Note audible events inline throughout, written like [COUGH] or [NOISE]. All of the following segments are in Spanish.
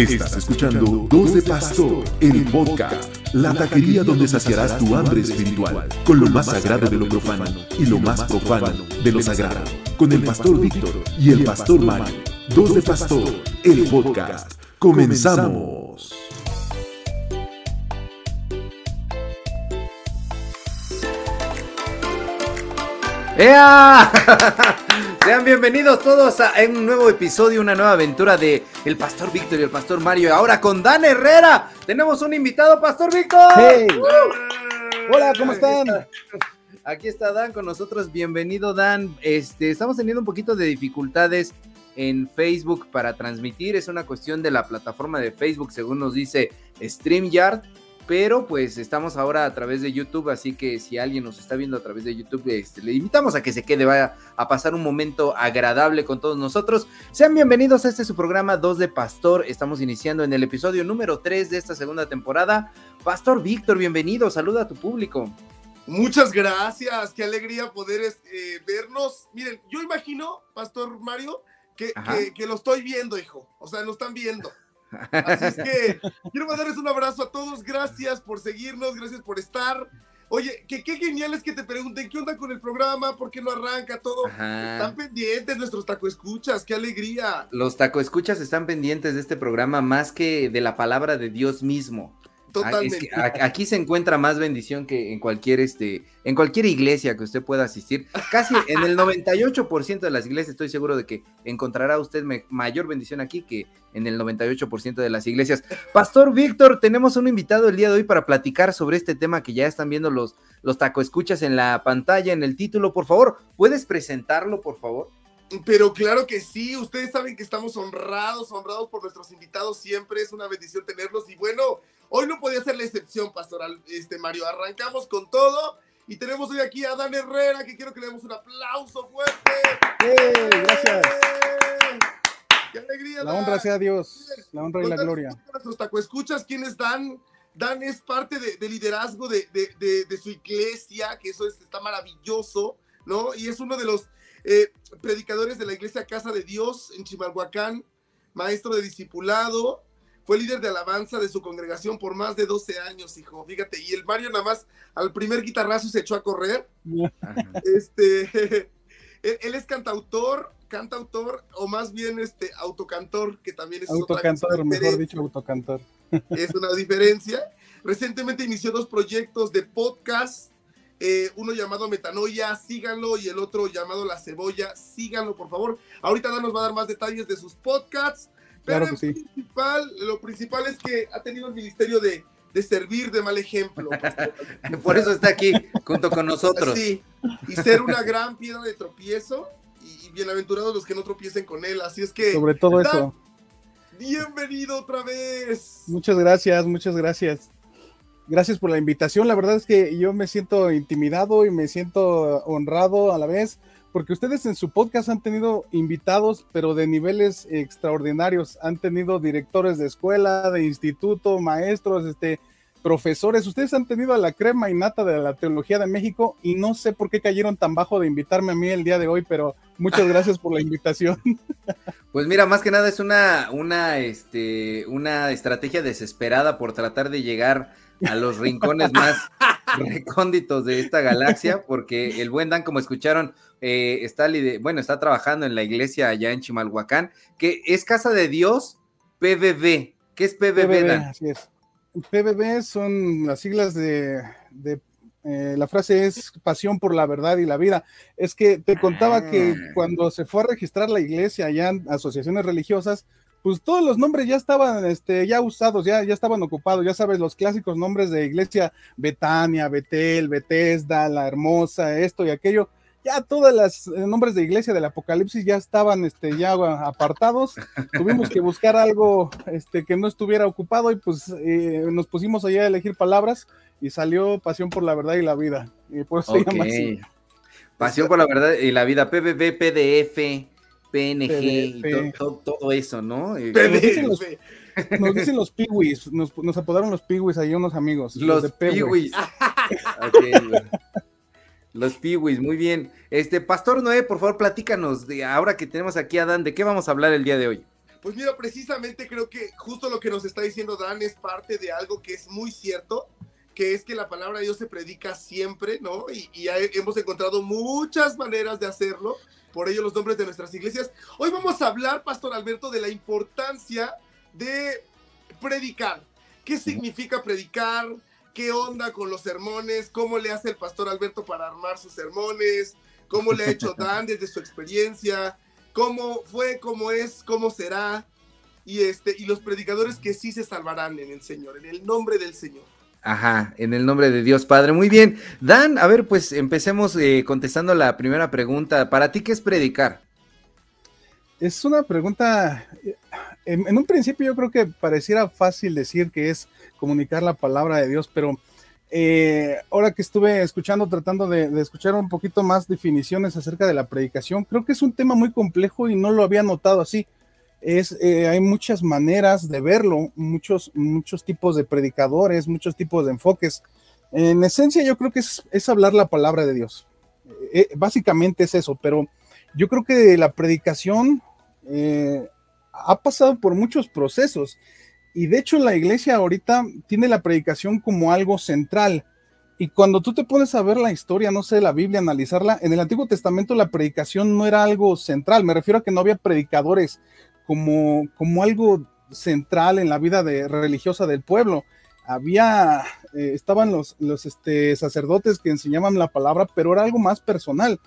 Estás escuchando Dos de Pastor, el podcast, la taquería donde saciarás tu hambre espiritual, con lo más sagrado de lo profano y lo más profano de lo sagrado, con el pastor Víctor y el pastor Mario. Dos de Pastor, el podcast. Comenzamos. ¡Ea! Sean bienvenidos todos a un nuevo episodio, una nueva aventura de El Pastor Víctor y el Pastor Mario. Ahora con Dan Herrera. Tenemos un invitado, Pastor Víctor. Hey. Hola, ¿cómo están? Aquí está Dan con nosotros. Bienvenido, Dan. Este, estamos teniendo un poquito de dificultades en Facebook para transmitir. Es una cuestión de la plataforma de Facebook, según nos dice StreamYard pero pues estamos ahora a través de YouTube, así que si alguien nos está viendo a través de YouTube, este, le invitamos a que se quede, vaya a pasar un momento agradable con todos nosotros. Sean bienvenidos a este su programa 2 de Pastor, estamos iniciando en el episodio número 3 de esta segunda temporada. Pastor Víctor, bienvenido, saluda a tu público. Muchas gracias, qué alegría poder eh, vernos. Miren, yo imagino, Pastor Mario, que, que, que lo estoy viendo, hijo, o sea, lo están viendo. Así es que quiero mandarles un abrazo a todos. Gracias por seguirnos, gracias por estar. Oye, que qué genial es que te pregunten qué onda con el programa, por qué no arranca todo. Están pendientes nuestros taco escuchas, qué alegría. Los taco escuchas están pendientes de este programa más que de la palabra de Dios mismo. Totalmente. aquí se encuentra más bendición que en cualquier, este, en cualquier iglesia que usted pueda asistir. Casi en el 98% de las iglesias estoy seguro de que encontrará usted mayor bendición aquí que en el 98% de las iglesias. Pastor Víctor, tenemos un invitado el día de hoy para platicar sobre este tema que ya están viendo los, los taco escuchas en la pantalla, en el título. Por favor, ¿puedes presentarlo, por favor? Pero claro que sí, ustedes saben que estamos honrados, honrados por nuestros invitados siempre, es una bendición tenerlos y bueno, hoy no podía ser la excepción, pastoral, este Mario, arrancamos con todo y tenemos hoy aquí a Dan Herrera, que quiero que le demos un aplauso fuerte. gracias. ¡Qué alegría! La honra sea Dios, la honra y la gloria. Nuestros taco escuchas, ¿quién es Dan? Dan es parte de, liderazgo de, de, de, su iglesia, que eso está maravilloso, ¿no? Y es uno de los eh, predicadores de la iglesia Casa de Dios en Chimalhuacán, maestro de discipulado, fue líder de alabanza de su congregación por más de 12 años, hijo, fíjate, y el Mario nada más al primer guitarrazo se echó a correr. este, [LAUGHS] él, es cantautor, cantautor, o más bien este autocantor, que también es autocantor, mejor dicho, autocantor. Es una diferencia. Recientemente inició dos proyectos de podcast eh, uno llamado Metanoia, síganlo, y el otro llamado La Cebolla, síganlo, por favor. Ahorita nos va a dar más detalles de sus podcasts, pero principal, lo principal es que ha tenido el ministerio de, servir de mal ejemplo. [LAUGHS] por eso está aquí, junto con nosotros. Sí, y ser una gran piedra de tropiezo, y, bienaventurados los que no tropiecen con él, así es que... Sobre todo eso. Bienvenido otra vez. Muchas gracias, muchas gracias. Gracias por la invitación. La verdad es que yo me siento intimidado y me siento honrado a la vez, porque ustedes en su podcast han tenido invitados, pero de niveles extraordinarios. Han tenido directores de escuela, de instituto, maestros, este, profesores. Ustedes han tenido a la crema y nata de la teología de México y no sé por qué cayeron tan bajo de invitarme a mí el día de hoy, pero muchas gracias por la invitación. [LAUGHS] Pues mira, más que nada es una, una, este, una estrategia desesperada por tratar de llegar a los rincones más [LAUGHS] recónditos de esta galaxia, porque el buen Dan, como escucharon, eh, está, bueno, está trabajando en la iglesia allá en Chimalhuacán, que es Casa de Dios PBB. ¿Qué es PBB, Dan? Así es. PBB son las siglas de, eh, la frase es pasión por la verdad y la vida. Es que te contaba que ah. cuando se fue a registrar la iglesia allá en asociaciones religiosas, pues todos los nombres ya estaban este, ya usados, ya, ya estaban ocupados, ya sabes, los clásicos nombres de iglesia, Betania, Betel, Betesda, La Hermosa, esto y aquello, ya todos los eh, nombres de iglesia del Apocalipsis ya estaban este, ya apartados, [LAUGHS] tuvimos que buscar algo este, que no estuviera ocupado y pues eh, nos pusimos allá a elegir palabras y salió Pasión por la Verdad y la Vida, y por eso se llama así. Pasión por la verdad y la vida, PBB, PDF, PNG y todo, eso, ¿no? Eh, nos dicen los, piwis, nos, nos, apodaron los piwis ahí unos amigos. Los, los piwis. [LAUGHS] los piwis, muy bien. Este, Pastor Noé, por favor, platícanos, de ahora que tenemos aquí a Dan, ¿de qué vamos a hablar el día de hoy? Pues mira, precisamente creo que justo lo que nos está diciendo Dan es parte de algo que es muy cierto, que es que la palabra de Dios se predica siempre, ¿no? Y, hemos encontrado muchas maneras de hacerlo, por ello los nombres de nuestras iglesias. Hoy vamos a hablar, Pastor Alberto, de la importancia de predicar. ¿Qué significa predicar? ¿Qué onda con los sermones? ¿Cómo le hace el Pastor Alberto para armar sus sermones? ¿Cómo le ha hecho [LAUGHS] Dan desde su experiencia? cómo fue, cómo es, cómo será, y, este, y los predicadores que sí se salvarán en el Señor, en el nombre del Señor. Ajá, en el nombre de Dios Padre. Muy bien. Dan, a ver, pues empecemos eh, contestando la primera pregunta. ¿Para ti qué es predicar? Es una pregunta, eh, en, un principio yo creo que pareciera fácil decir que es comunicar la palabra de Dios, pero eh, ahora que estuve escuchando, tratando de, escuchar un poquito más definiciones acerca de la predicación, creo que es un tema muy complejo y no lo había notado así. Es, eh, hay muchas maneras de verlo, muchos, muchos tipos de predicadores, muchos tipos de enfoques. En esencia, yo creo que es, hablar la palabra de Dios. Eh, básicamente es eso, pero yo creo que la predicación ha pasado por muchos procesos y de hecho la iglesia ahorita tiene la predicación como algo central. Y cuando tú te pones a ver la historia, no sé, la Biblia, analizarla, en el Antiguo Testamento la predicación no era algo central. Me refiero a que no había predicadores como, como algo central en la vida de, religiosa del pueblo. Había, eh, estaban los, los este, sacerdotes que enseñaban la palabra, pero era algo más personal.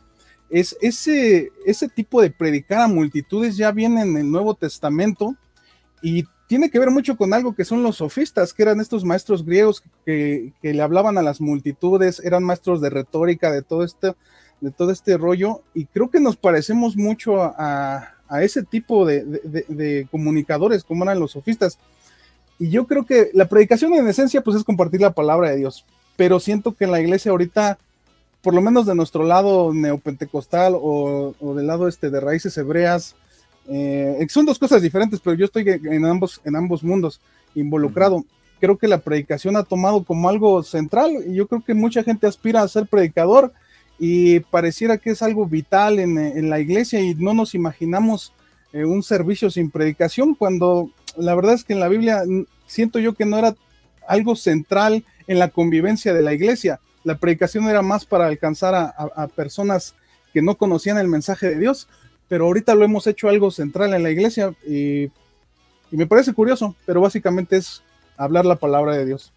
Es, ese, ese tipo de predicar a multitudes ya viene en el Nuevo Testamento y tiene que ver mucho con algo que son los sofistas, que eran estos maestros griegos que, le hablaban a las multitudes, eran maestros de retórica, de todo este, de todo este rollo, y creo que nos parecemos mucho a, ese tipo de, comunicadores como eran los sofistas. Y yo creo que la predicación en esencia pues es compartir la palabra de Dios, pero siento que en la iglesia ahorita, por lo menos de nuestro lado neopentecostal o, o del lado este de raíces hebreas, eh, son dos cosas diferentes, pero yo estoy en ambos, en ambos mundos involucrado. Creo que la predicación ha tomado como algo central y yo creo que mucha gente aspira a ser predicador y pareciera que es algo vital en, la iglesia y no nos imaginamos eh, un servicio sin predicación cuando la verdad es que en la Biblia siento yo que no era algo central en la convivencia de la iglesia. La predicación era más para alcanzar a personas que no conocían el mensaje de Dios pero ahorita lo hemos hecho algo central en la iglesia y, me parece curioso, pero básicamente es hablar la palabra de Dios.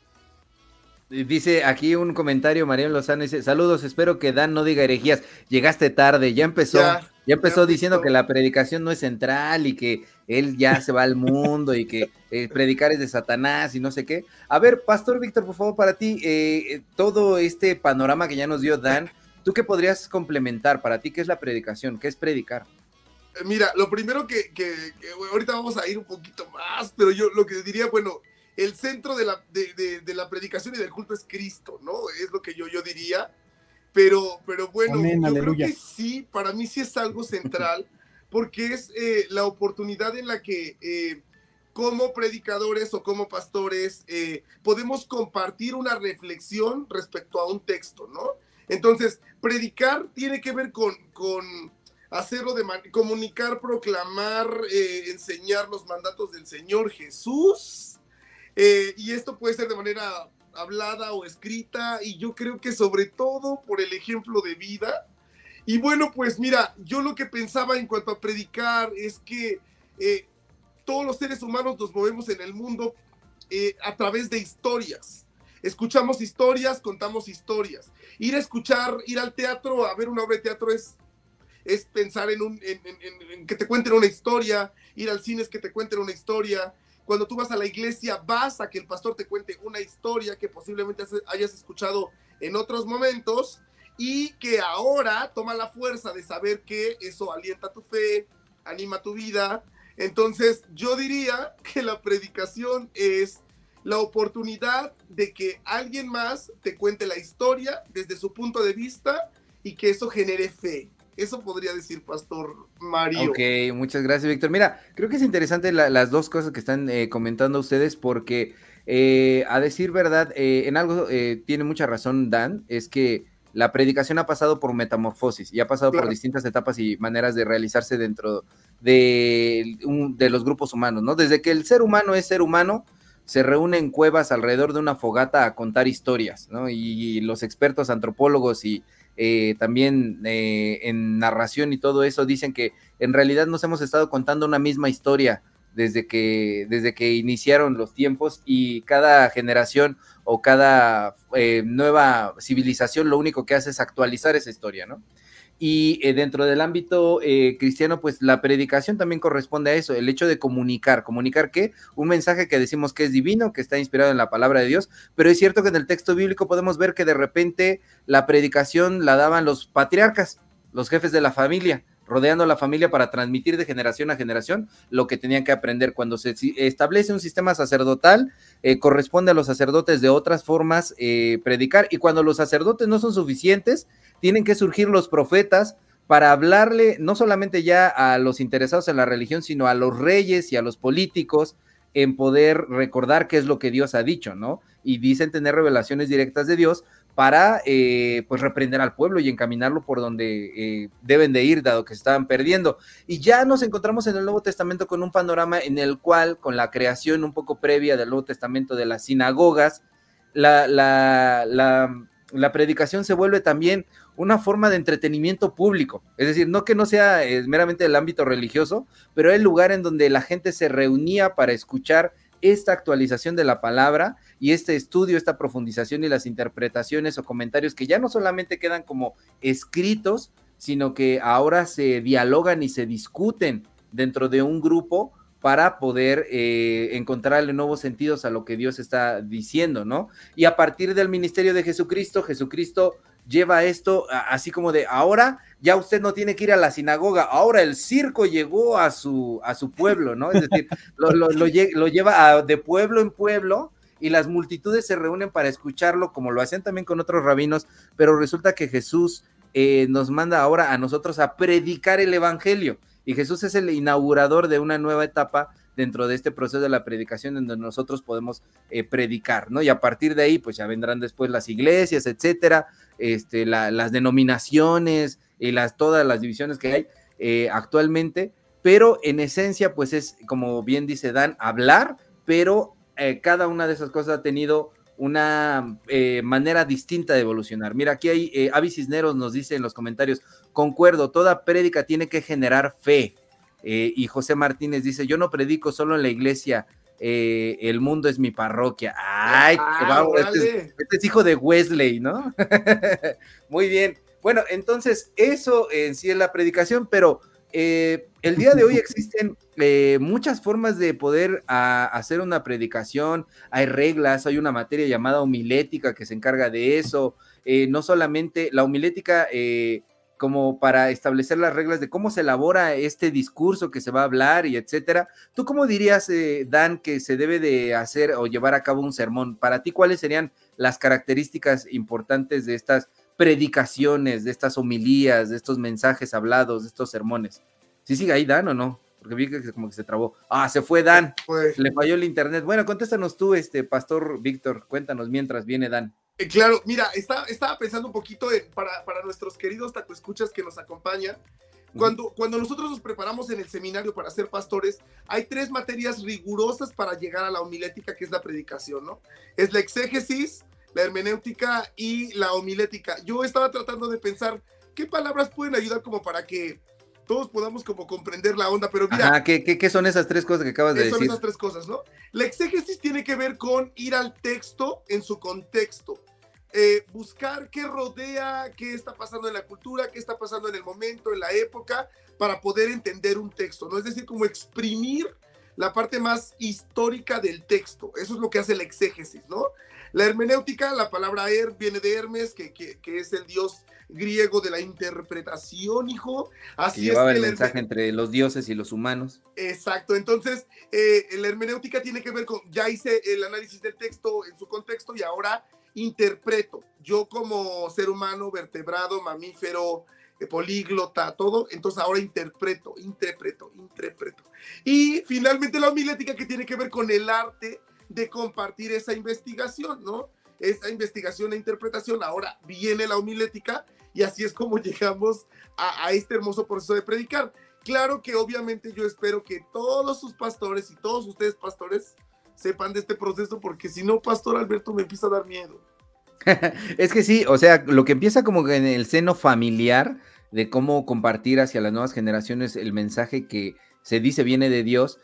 Dice aquí un comentario, María Lozano dice, saludos, espero que Dan no diga herejías, llegaste tarde, ya empezó, ya, empezó diciendo que la predicación no es central y que él ya se va al mundo y que eh, predicar es de Satanás y no sé qué. A ver, Pastor Víctor, por favor, para ti, eh, todo este panorama que ya nos dio Dan, ¿tú qué podrías complementar? Para ti, ¿qué es la predicación? ¿Qué es predicar? Mira, lo primero que, ahorita vamos a ir un poquito más, pero yo lo que diría, bueno, el centro de la, de, la predicación y del culto es Cristo, ¿no? Es lo que yo, yo diría. Pero, pero bueno, yo creo que sí, para mí sí es algo central, [LAUGHS] porque es eh, la oportunidad en la que eh, como predicadores o como pastores eh, podemos compartir una reflexión respecto a un texto, ¿no? Entonces, predicar tiene que ver con, con hacerlo de comunicar, proclamar, enseñar los mandatos del Señor Jesús. Eh, y esto puede ser de manera hablada o escrita, y yo creo que sobre todo por el ejemplo de vida. Y bueno, pues mira, yo lo que pensaba en cuanto a predicar es que eh, todos los seres humanos nos movemos en el mundo a través de historias. Escuchamos historias, contamos historias. Ir a escuchar, ir al teatro, a ver una obra de teatro es es pensar en, en, que te cuenten una historia, ir al cine es que te cuenten una historia. Cuando tú vas a la iglesia, vas a que el pastor te cuente una historia que posiblemente hayas escuchado en otros momentos y que ahora toma la fuerza de saber que eso alienta tu fe, anima tu vida. Entonces, yo diría que la predicación es la oportunidad de que alguien más te cuente la historia desde su punto de vista y que eso genere fe. Eso podría decir Pastor Mario. Ok, muchas gracias, Víctor. Mira, creo que es interesante las dos cosas que están eh, comentando ustedes porque, eh, a decir verdad, eh, en algo tiene mucha razón Dan, es que la predicación ha pasado por metamorfosis y ha pasado por distintas etapas y maneras de realizarse dentro de, de los grupos humanos, ¿no? Desde que el ser humano es ser humano, se reúne en cuevas alrededor de una fogata a contar historias, ¿no? Y, los expertos antropólogos y eh, también eh, en narración y todo eso dicen que en realidad nos hemos estado contando una misma historia desde que, desde que iniciaron los tiempos y cada generación o cada eh, nueva civilización lo único que hace es actualizar esa historia, ¿no? Y eh, dentro del ámbito eh, cristiano, pues la predicación también corresponde a eso, el hecho de comunicar. ¿Comunicar qué? Un mensaje que decimos que es divino, que está inspirado en la palabra de Dios, pero es cierto que en el texto bíblico podemos ver que de repente la predicación la daban los patriarcas, los jefes de la familia rodeando a la familia para transmitir de generación a generación lo que tenían que aprender. Cuando se establece un sistema sacerdotal, eh, corresponde a los sacerdotes de otras formas predicar, y cuando los sacerdotes no son suficientes, tienen que surgir los profetas para hablarle no solamente ya a los interesados en la religión, sino a los reyes y a los políticos en poder recordar qué es lo que Dios ha dicho, ¿no? Y dicen tener revelaciones directas de Dios para, eh, pues, reprender al pueblo y encaminarlo por donde eh, deben de ir, dado que se estaban perdiendo. Y ya nos encontramos en el Nuevo Testamento con un panorama en el cual, con la creación un poco previa del Nuevo Testamento de las sinagogas, la, la, la, la predicación se vuelve también una forma de entretenimiento público. Es decir, no que no sea eh, meramente del ámbito religioso, pero el lugar en donde la gente se reunía para escuchar esta actualización de la palabra y este estudio, esta profundización y las interpretaciones o comentarios que ya no solamente quedan como escritos, sino que ahora se dialogan y se discuten dentro de un grupo para poder eh, encontrarle nuevos sentidos a lo que Dios está diciendo, ¿no? Y a partir del ministerio de Jesucristo, Jesucristo lleva esto así como de ahora ya usted no tiene que ir a la sinagoga, ahora el circo llegó a su, a su pueblo, ¿no? Es decir, [LAUGHS] lo, lo, lleva de pueblo en pueblo y las multitudes se reúnen para escucharlo, como lo hacen también con otros rabinos, pero resulta que Jesús eh, nos manda ahora a nosotros a predicar el Evangelio. Y Jesús es el inaugurador de una nueva etapa dentro de este proceso de la predicación en donde nosotros podemos eh, predicar, ¿no? Y a partir de ahí, pues ya vendrán después las iglesias, etcétera, este, las denominaciones y las, todas las divisiones que hay eh, actualmente, pero en esencia, pues es, como bien dice Dan, hablar, pero eh, cada una de esas cosas ha tenido una manera distinta de evolucionar. Mira, aquí hay, Avi Cisneros nos dice en los comentarios, concuerdo, toda prédica tiene que generar fe, eh, y José Martínez dice, yo no predico solo en la iglesia, eh, el mundo es mi parroquia. Ay, ah, este, este, es, hijo de Wesley, ¿no? [LAUGHS] Muy bien. Bueno, entonces eso en sí es la predicación, pero eh, el día de hoy existen muchas formas de poder hacer una predicación. Hay reglas, hay una materia llamada homilética que se encarga de eso. no solamente la homilética como para establecer las reglas de cómo se elabora este discurso que se va a hablar y etcétera. ¿Tú cómo dirías, eh, Dan, que se debe de hacer o llevar a cabo un sermón? Para ti, ¿cuáles serían las características importantes de estas predicaciones, de estas homilías, de estos mensajes hablados, de estos sermones? ¿Sí sigue ahí Dan o no? Porque vi que como que se trabó. Ah, se fue Dan. Le falló el internet. Bueno, contéstanos tú, este pastor Víctor, cuéntanos mientras viene Dan. Eh, claro, mira, estaba pensando un poquito para, para, nuestros queridos tacoescuchas que nos acompañan. Cuando, cuando nosotros nos preparamos en el seminario para ser pastores, hay tres materias rigurosas para llegar a la homilética, que es la predicación, ¿no? Es la exégesis, la hermenéutica y la homilética. Yo estaba tratando de pensar qué palabras pueden ayudar como para que todos podamos como comprender la onda, pero mira... ¿qué, qué, son esas tres cosas que acabas de decir? Son esas tres cosas, ¿no? La exégesis tiene que ver con ir al texto en su contexto. Eh, buscar qué rodea, qué está pasando en la cultura, qué está pasando en el momento, en la época, para poder entender un texto, ¿no? Es decir, como exprimir la parte más histórica del texto. Eso es lo que hace la exégesis, ¿no? La hermenéutica, la palabra er viene de Hermes, que, que, es el dios griego de la interpretación, hijo. Así que llevaba es el mensaje entre los dioses y los humanos. Exacto, entonces eh, la hermenéutica tiene que ver con, ya hice el análisis del texto en su contexto y ahora interpreto. Yo como ser humano, vertebrado, mamífero, eh, políglota, todo, entonces ahora interpreto, interpreto, interpreto. Y finalmente la homilética que tiene que ver con el arte de compartir esa investigación, ¿no? Esa investigación e interpretación, ahora viene la homilética y así es como [LAUGHS] llegamos a, a este hermoso proceso de predicar. claro que obviamente yo espero que todos sus pastores y todos ustedes pastores sepan de este proceso, porque si no, Pastor Alberto me empieza a dar miedo. [LAUGHS] es que sí, o sea, lo que empieza como en el seno familiar de cómo compartir hacia las nuevas generaciones el mensaje que se dice viene de Dios,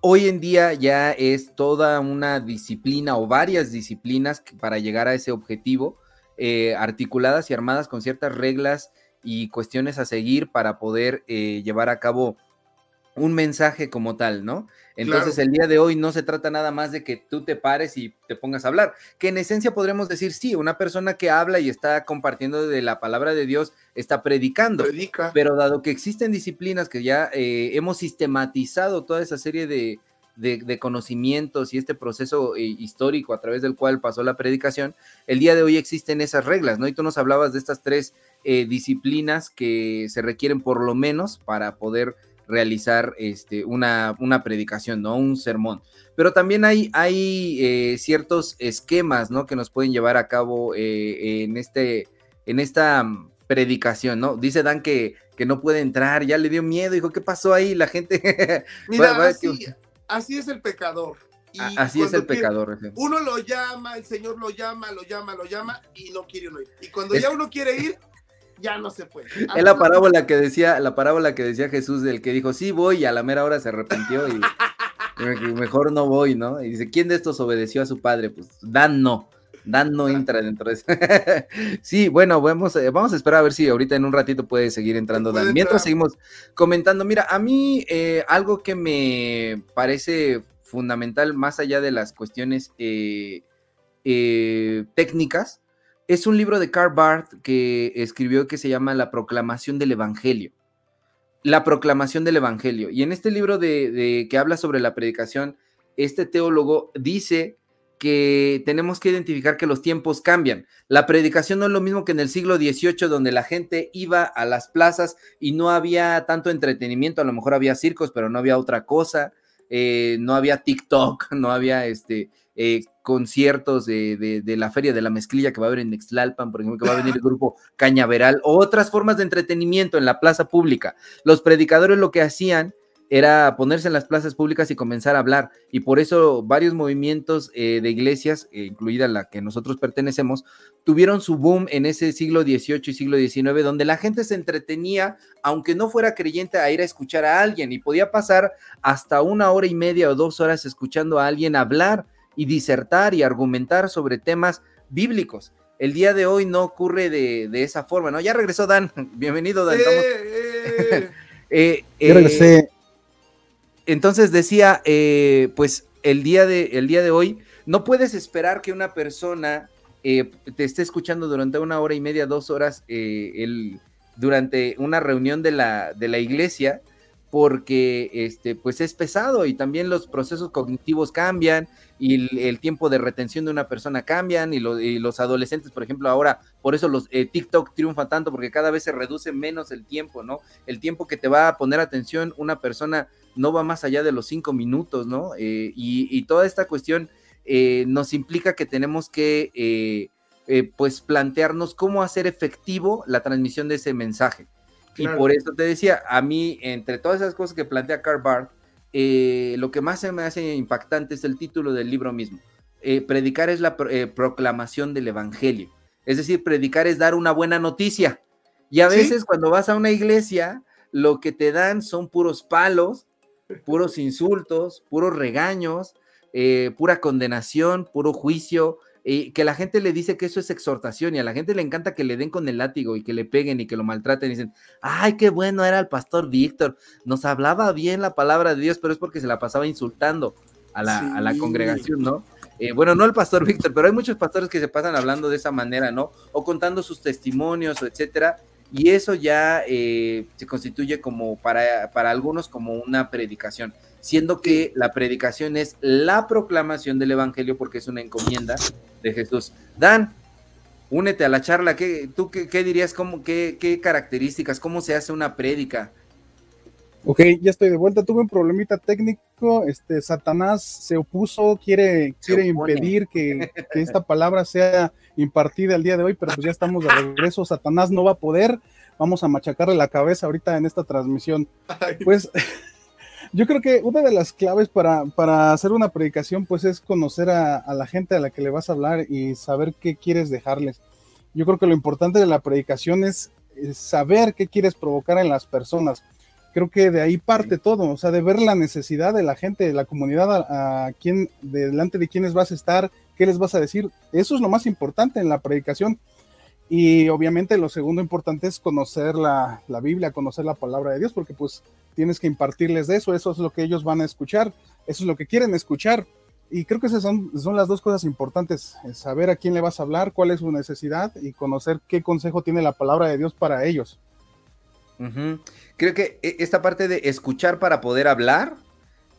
hoy en día ya es toda una disciplina o varias disciplinas para llegar a ese objetivo, eh, articuladas y armadas con ciertas reglas y cuestiones a seguir para poder eh, llevar a cabo un mensaje como tal, ¿no? Entonces el día de hoy no se trata nada más de que tú te pares y te pongas a hablar, que en esencia podremos decir, sí, una persona que habla y está compartiendo de la palabra de Dios está predicando, pero dado que existen disciplinas que ya eh, hemos sistematizado toda esa serie de, conocimientos y este proceso eh, histórico a través del cual pasó la predicación, el día de hoy existen esas reglas, ¿no? Y tú nos hablabas de estas tres eh, disciplinas que se requieren por lo menos para poder realizar este, una, una predicación, ¿no? Un sermón. Pero también hay, hay eh, ciertos esquemas, ¿no? Que nos pueden llevar a cabo eh, en, este, en esta mm, predicación, ¿no? Dice Dan que, que no puede entrar, ya le dio miedo, dijo, ¿qué pasó ahí? La gente... [LAUGHS] Mira, así, es el pecador. así es el pecador. Uno lo llama, el Señor lo llama, lo llama, lo llama y no quiere uno ir. Y cuando ya uno quiere ir, ya no se puede. Es la parábola que decía, la parábola que decía Jesús del que dijo, sí voy, y a la mera hora se arrepintió y, mejor no voy, ¿no? Y dice, ¿quién de estos obedeció a su padre? Pues Dan no. Dan no entra dentro de eso. [LAUGHS] sí, bueno, vamos, eh, vamos a esperar a ver si ahorita en un ratito puede seguir entrando Dan. Mientras seguimos comentando, mira, a mí eh, algo que me parece fundamental, más allá de las cuestiones eh, técnicas, es un libro de Karl Barth que escribió que se llama La proclamación del Evangelio. La proclamación del Evangelio. Y en este libro de, que habla sobre la predicación, este teólogo dice que tenemos que identificar que los tiempos cambian. La predicación no es lo mismo que en el siglo XVIII, donde la gente iba a las plazas y no había tanto entretenimiento, a lo mejor había circos, pero no había otra cosa, eh, no había TikTok, [LAUGHS] no había este, eh, conciertos de, la Feria de la Mezclilla que va a haber en Nextlalpan, por ejemplo, que va a venir el grupo Cañaveral, o otras formas de entretenimiento en la plaza pública. Los predicadores lo que hacían era ponerse en las plazas públicas y comenzar a hablar. Y por eso varios movimientos eh, de iglesias, eh, incluida la que nosotros pertenecemos, tuvieron su boom en ese siglo XVIII y siglo XIX, donde la gente se entretenía, aunque no fuera creyente, a ir a escuchar a alguien y podía pasar hasta una hora y media o dos horas escuchando a alguien hablar y disertar y argumentar sobre temas bíblicos. El día de hoy no ocurre de, esa forma, ¿no? Ya regresó Dan. [LAUGHS] Bienvenido, Dan. Eh, eh, [LAUGHS] eh, regresé. Entonces decía, pues el día, de, el día de hoy no puedes esperar que una persona te esté escuchando durante una hora y media, dos horas, el, durante una reunión de la, de la iglesia, porque este, pues es pesado y también los procesos cognitivos cambian y el, tiempo de retención de una persona cambian y, los adolescentes, por ejemplo, ahora, por eso los eh, TikTok triunfa tanto, porque cada vez se reduce menos el tiempo, ¿no? El tiempo que te va a poner atención una persona no va más allá de los cinco minutos, ¿no? Eh, y, toda esta cuestión eh, nos implica que tenemos que, pues, plantearnos cómo hacer efectivo la transmisión de ese mensaje. Y por eso te decía, a mí, entre todas esas cosas que plantea Carl Barth, eh, lo que más se me hace impactante es el título del libro mismo. Eh, predicar es la eh, proclamación del Evangelio. Es decir, predicar es dar una buena noticia. Y a veces cuando vas a una iglesia, lo que te dan son puros palos, puros insultos, puros regaños, pura condenación, puro juicio, y que la gente le dice que eso es exhortación y a la gente le encanta que le den con el látigo y que le peguen y que lo maltraten y dicen, ay, qué bueno era el pastor Víctor, nos hablaba bien la palabra de Dios, pero es porque se la pasaba insultando a la, congregación, ¿no? Eh, bueno, no el pastor Víctor, pero hay muchos pastores que se pasan hablando de esa manera, ¿no? O contando sus testimonios, o etcétera, y eso ya eh, se constituye como para, para algunos como una predicación siendo que la predicación es la proclamación del Evangelio porque es una encomienda de Jesús. Dan, únete a la charla. ¿Qué, ¿Tú qué, dirías? Cómo, qué, qué, características? ¿Cómo se hace una prédica? Ok, ya estoy de vuelta. Tuve un problemita técnico. Este Satanás se opuso, quiere, quiere impedir que, esta [LAUGHS] palabra sea impartida el día de hoy, pero pues ya estamos de regreso. Satanás no va a poder vamos a machacarle la cabeza ahorita en esta transmisión. Pues yo creo que una de las claves para, para hacer una predicación, pues es conocer a, a, la gente a la que le vas a hablar y saber qué quieres dejarles. Yo creo que lo importante de la predicación es, saber qué quieres provocar en las personas. Creo que de ahí parte todo, o sea, de ver la necesidad de la gente, de la comunidad, a, a quién, delante de quiénes vas a estar, qué les vas a decir. Eso es lo más importante en la predicación. Y obviamente lo segundo importante es conocer la, la, Biblia, conocer la palabra de Dios, porque pues tienes que impartirles de eso, eso es lo que ellos van a escuchar, eso es lo que quieren escuchar. Y creo que esas son, son las dos cosas importantes, saber a quién le vas a hablar, cuál es su necesidad y conocer qué consejo tiene la palabra de Dios para ellos. Creo que e, esta parte de escuchar para poder hablar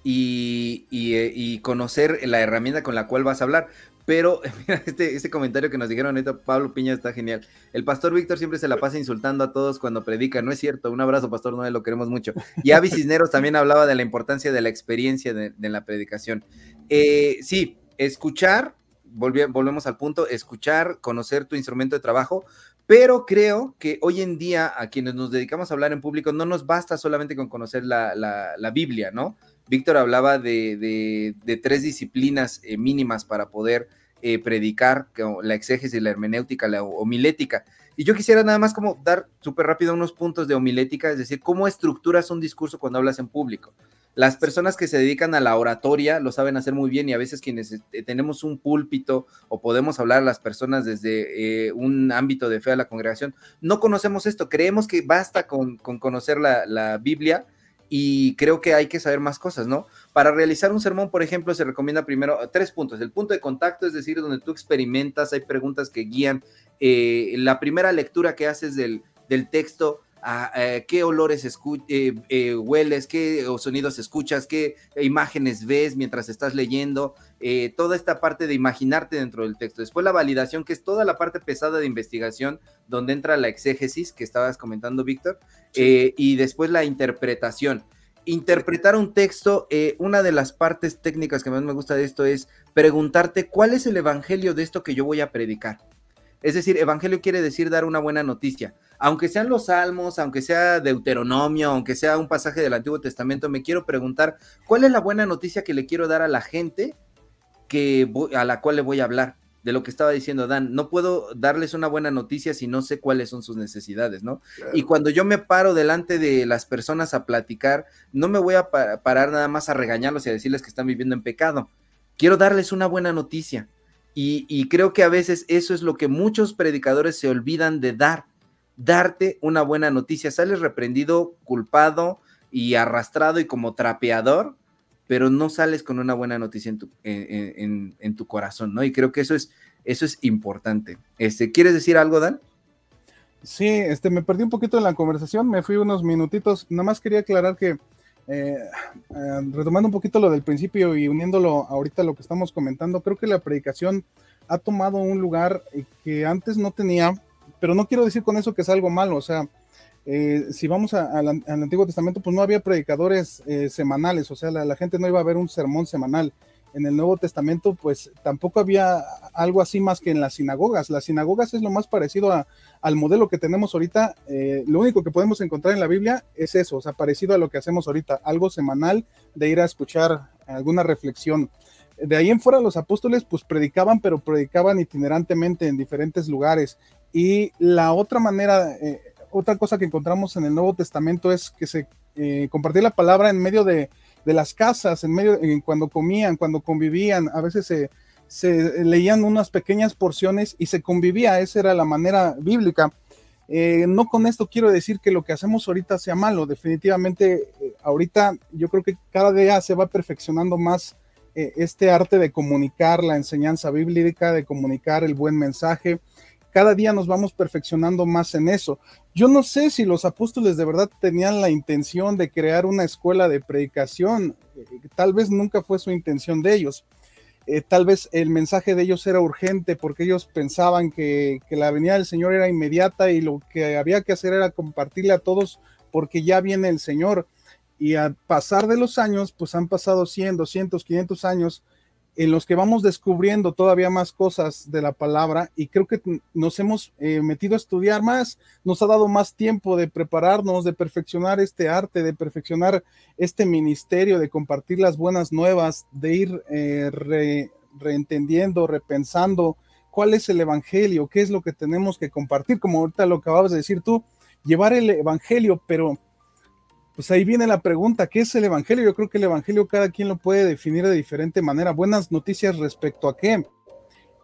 y, eh, y, conocer la herramienta con la cual vas a hablar. Pero [LAUGHS] mira, este, este comentario que nos dijeron ahorita, Pablo Piña, está genial. El pastor Víctor siempre se la pasa insultando a todos cuando predica. No es cierto. Un abrazo, pastor Noel, lo queremos mucho. Y Avi [LAUGHS] Cisneros también hablaba de la importancia de la experiencia de, de la predicación. Eh, sí, escuchar, volvemos al punto, escuchar, conocer tu instrumento de trabajo, pero creo que hoy en día a quienes nos dedicamos a hablar en público no nos basta solamente con conocer la, la, la Biblia, ¿no? Víctor hablaba de, de, de, tres disciplinas eh, mínimas para poder eh, predicar, la exégesis, la hermenéutica, la homilética. Y yo quisiera nada más como dar súper rápido unos puntos de homilética, es decir, cómo estructuras un discurso cuando hablas en público. Las personas que se dedican a la oratoria lo saben hacer muy bien y a veces quienes eh, tenemos un púlpito o podemos hablar a las personas desde eh, un ámbito de fe a la congregación, no conocemos esto, creemos que basta con, con conocer la, la Biblia y creo que hay que saber más cosas, ¿no? Para realizar un sermón, por ejemplo, se recomienda primero tres puntos. El punto de contacto, es decir, donde tú experimentas, hay preguntas que guían. Eh, la primera lectura que haces del, del texto, a, eh, qué olores eh, eh, hueles, qué sonidos escuchas, qué imágenes ves mientras estás leyendo, eh, toda esta parte de imaginarte dentro del texto. Después la validación, que es toda la parte pesada de investigación, donde entra la exégesis que estabas comentando, Víctor, sí. y después la interpretación. Interpretar un texto, una de las partes técnicas que más me gusta de esto es preguntarte cuál es el evangelio de esto que yo voy a predicar. Es decir, evangelio quiere decir dar una buena noticia. Aunque sean los salmos, aunque sea Deuteronomio, aunque sea un pasaje del Antiguo Testamento, me quiero preguntar cuál es la buena noticia que le quiero dar a la gente que voy, a la cual le voy a hablar. De lo que estaba diciendo Dan, no puedo darles una buena noticia si no sé cuáles son sus necesidades, ¿no? Claro. Y cuando yo me paro delante de las personas a platicar, no me voy a parar nada más a regañarlos y a decirles que están viviendo en pecado. Quiero darles una buena noticia y, creo que a veces eso es lo que muchos predicadores se olvidan de dar, darte una buena noticia. Sales reprendido, culpado y arrastrado y como trapeador, pero no sales con una buena noticia en tu, corazón, ¿no? Y creo que eso es, eso es importante. Este, ¿Quieres decir algo, Dan? Sí, este, me perdí un poquito en la conversación, me fui unos minutitos. Nada más quería aclarar que eh, eh, retomando un poquito lo del principio y uniéndolo ahorita a lo que estamos comentando, creo que la predicación ha tomado un lugar que antes no tenía, pero no quiero decir con eso que es algo malo, o sea, eh, si vamos al Antiguo Testamento, pues no había predicadores eh, semanales, o sea, la, gente no iba a ver un sermón semanal. En el Nuevo Testamento, pues tampoco había algo así más que en las sinagogas. Las sinagogas es lo más parecido al modelo que tenemos ahorita. Eh, lo único que podemos encontrar en la Biblia es eso, o sea, parecido a lo que hacemos ahorita, algo semanal de ir a escuchar alguna reflexión. De ahí en fuera los apóstoles pues predicaban, pero predicaban itinerantemente en diferentes lugares. Y la otra manera, eh, otra cosa que encontramos en el Nuevo Testamento es que se eh, compartía la palabra en medio de, de las casas, en medio, en cuando comían, cuando convivían, a veces se, se, leían unas pequeñas porciones y se convivía, esa era la manera bíblica. Eh, no con esto quiero decir que lo que hacemos ahorita sea malo, definitivamente eh, ahorita yo creo que cada día se va perfeccionando más eh, este arte de comunicar la enseñanza bíblica, de comunicar el buen mensaje, cada día nos vamos perfeccionando más en eso. Yo no sé si los apóstoles de verdad tenían la intención de crear una escuela de predicación, tal vez nunca fue su intención de ellos. Eh, tal vez el mensaje de ellos era urgente porque ellos pensaban que, que, la venida del Señor era inmediata y lo que había que hacer era compartirle a todos porque ya viene el Señor. Y al pasar de los años, pues han pasado 100, 200, 500 años en los que vamos descubriendo todavía más cosas de la palabra y creo que nos hemos eh, metido a estudiar más, nos ha dado más tiempo de prepararnos, de perfeccionar este arte, de perfeccionar este ministerio, de compartir las buenas nuevas, de ir eh, reentendiendo, repensando cuál es el Evangelio, qué es lo que tenemos que compartir, como ahorita lo acababas de decir tú, llevar el Evangelio, pero pues ahí viene la pregunta, ¿qué es el Evangelio? Yo creo que el Evangelio cada quien lo puede definir de diferente manera. Buenas noticias respecto a qué?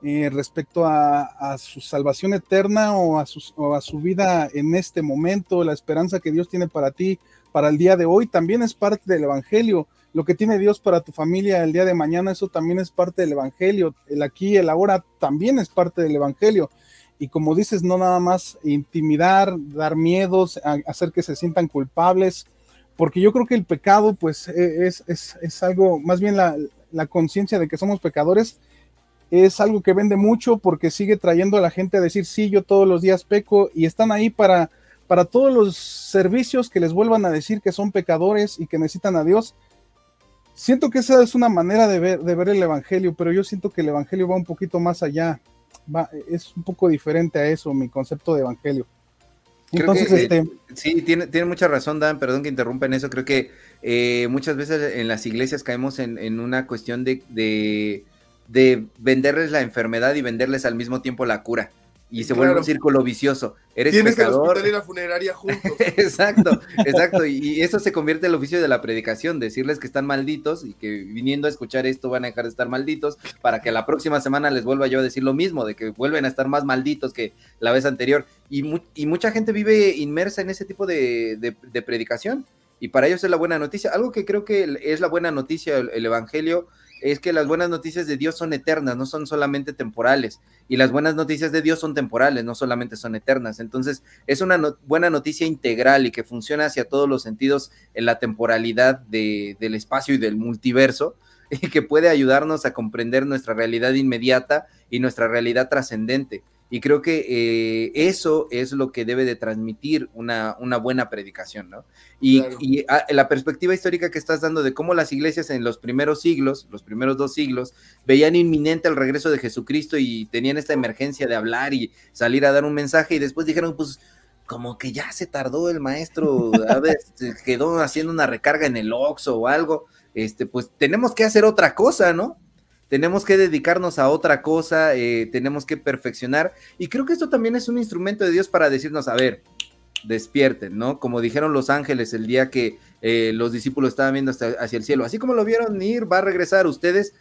Eh, respecto a, su salvación eterna o a, a su vida en este momento, la esperanza que Dios tiene para ti, para el día de hoy, también es parte del Evangelio. Lo que tiene Dios para tu familia el día de mañana, eso también es parte del Evangelio. El aquí, el ahora, también es parte del Evangelio. Y como dices, no nada más intimidar, dar miedos, hacer que se sientan culpables, porque yo creo que el pecado, pues, e, es, es, es algo, más bien la, la conciencia de que somos pecadores, es algo que vende mucho porque sigue trayendo a la gente a decir, sí, yo todos los días peco y están ahí para, para todos los servicios que les vuelvan a decir que son pecadores y que necesitan a Dios. Siento que esa es una manera de ver, de ver el Evangelio, pero yo siento que el Evangelio va un poquito más allá, va, es un poco diferente a eso, mi concepto de Evangelio. Entonces, este... sí, tiene, tiene mucha razón, Dan, perdón que interrumpa en eso. Creo que eh, muchas veces en las iglesias caemos en, una cuestión de, de, venderles la enfermedad y venderles al mismo tiempo la cura y se vuelve un círculo vicioso. Eres Tienes pecador. el y la funeraria juntos. [LAUGHS] exacto, exacto. Y, eso se convierte en el oficio de la predicación, decirles que están malditos y que viniendo a escuchar esto van a dejar de estar malditos para que la próxima semana les vuelva yo a decir lo mismo, de que vuelven a estar más malditos que la vez anterior. Y, y mucha gente vive inmersa en ese tipo de, de, predicación. Y para ellos es la buena noticia. Algo que creo que es la buena noticia, el Evangelio, es que las buenas noticias de Dios son eternas, no son solamente temporales. Y las buenas noticias de Dios son temporales, no solamente son eternas. Entonces, es una buena noticia integral y que funciona hacia todos los sentidos en la temporalidad del espacio y del multiverso, [LAUGHS] y que puede ayudarnos a comprender nuestra realidad inmediata y nuestra realidad trascendente. Y creo que eh, eso es lo que debe de transmitir una, una buena predicación, ¿no? Y, ah, la perspectiva histórica que estás dando de cómo las iglesias en los primeros siglos, los primeros dos siglos, veían inminente el regreso de Jesucristo y tenían esta emergencia de hablar y salir a dar un mensaje y después dijeron, pues como que ya se tardó el maestro, [LAUGHS] a ver, se quedó haciendo una recarga en el Oxxo o algo, este, pues tenemos que hacer otra cosa, ¿no? Tenemos que dedicarnos a otra cosa, eh, tenemos que perfeccionar. Y creo que esto también es un instrumento de Dios para decirnos, a ver, despierten, ¿no? Como dijeron los ángeles el día que eh, los discípulos estaban viendo hacia el cielo, así como lo vieron ir, va a regresar ustedes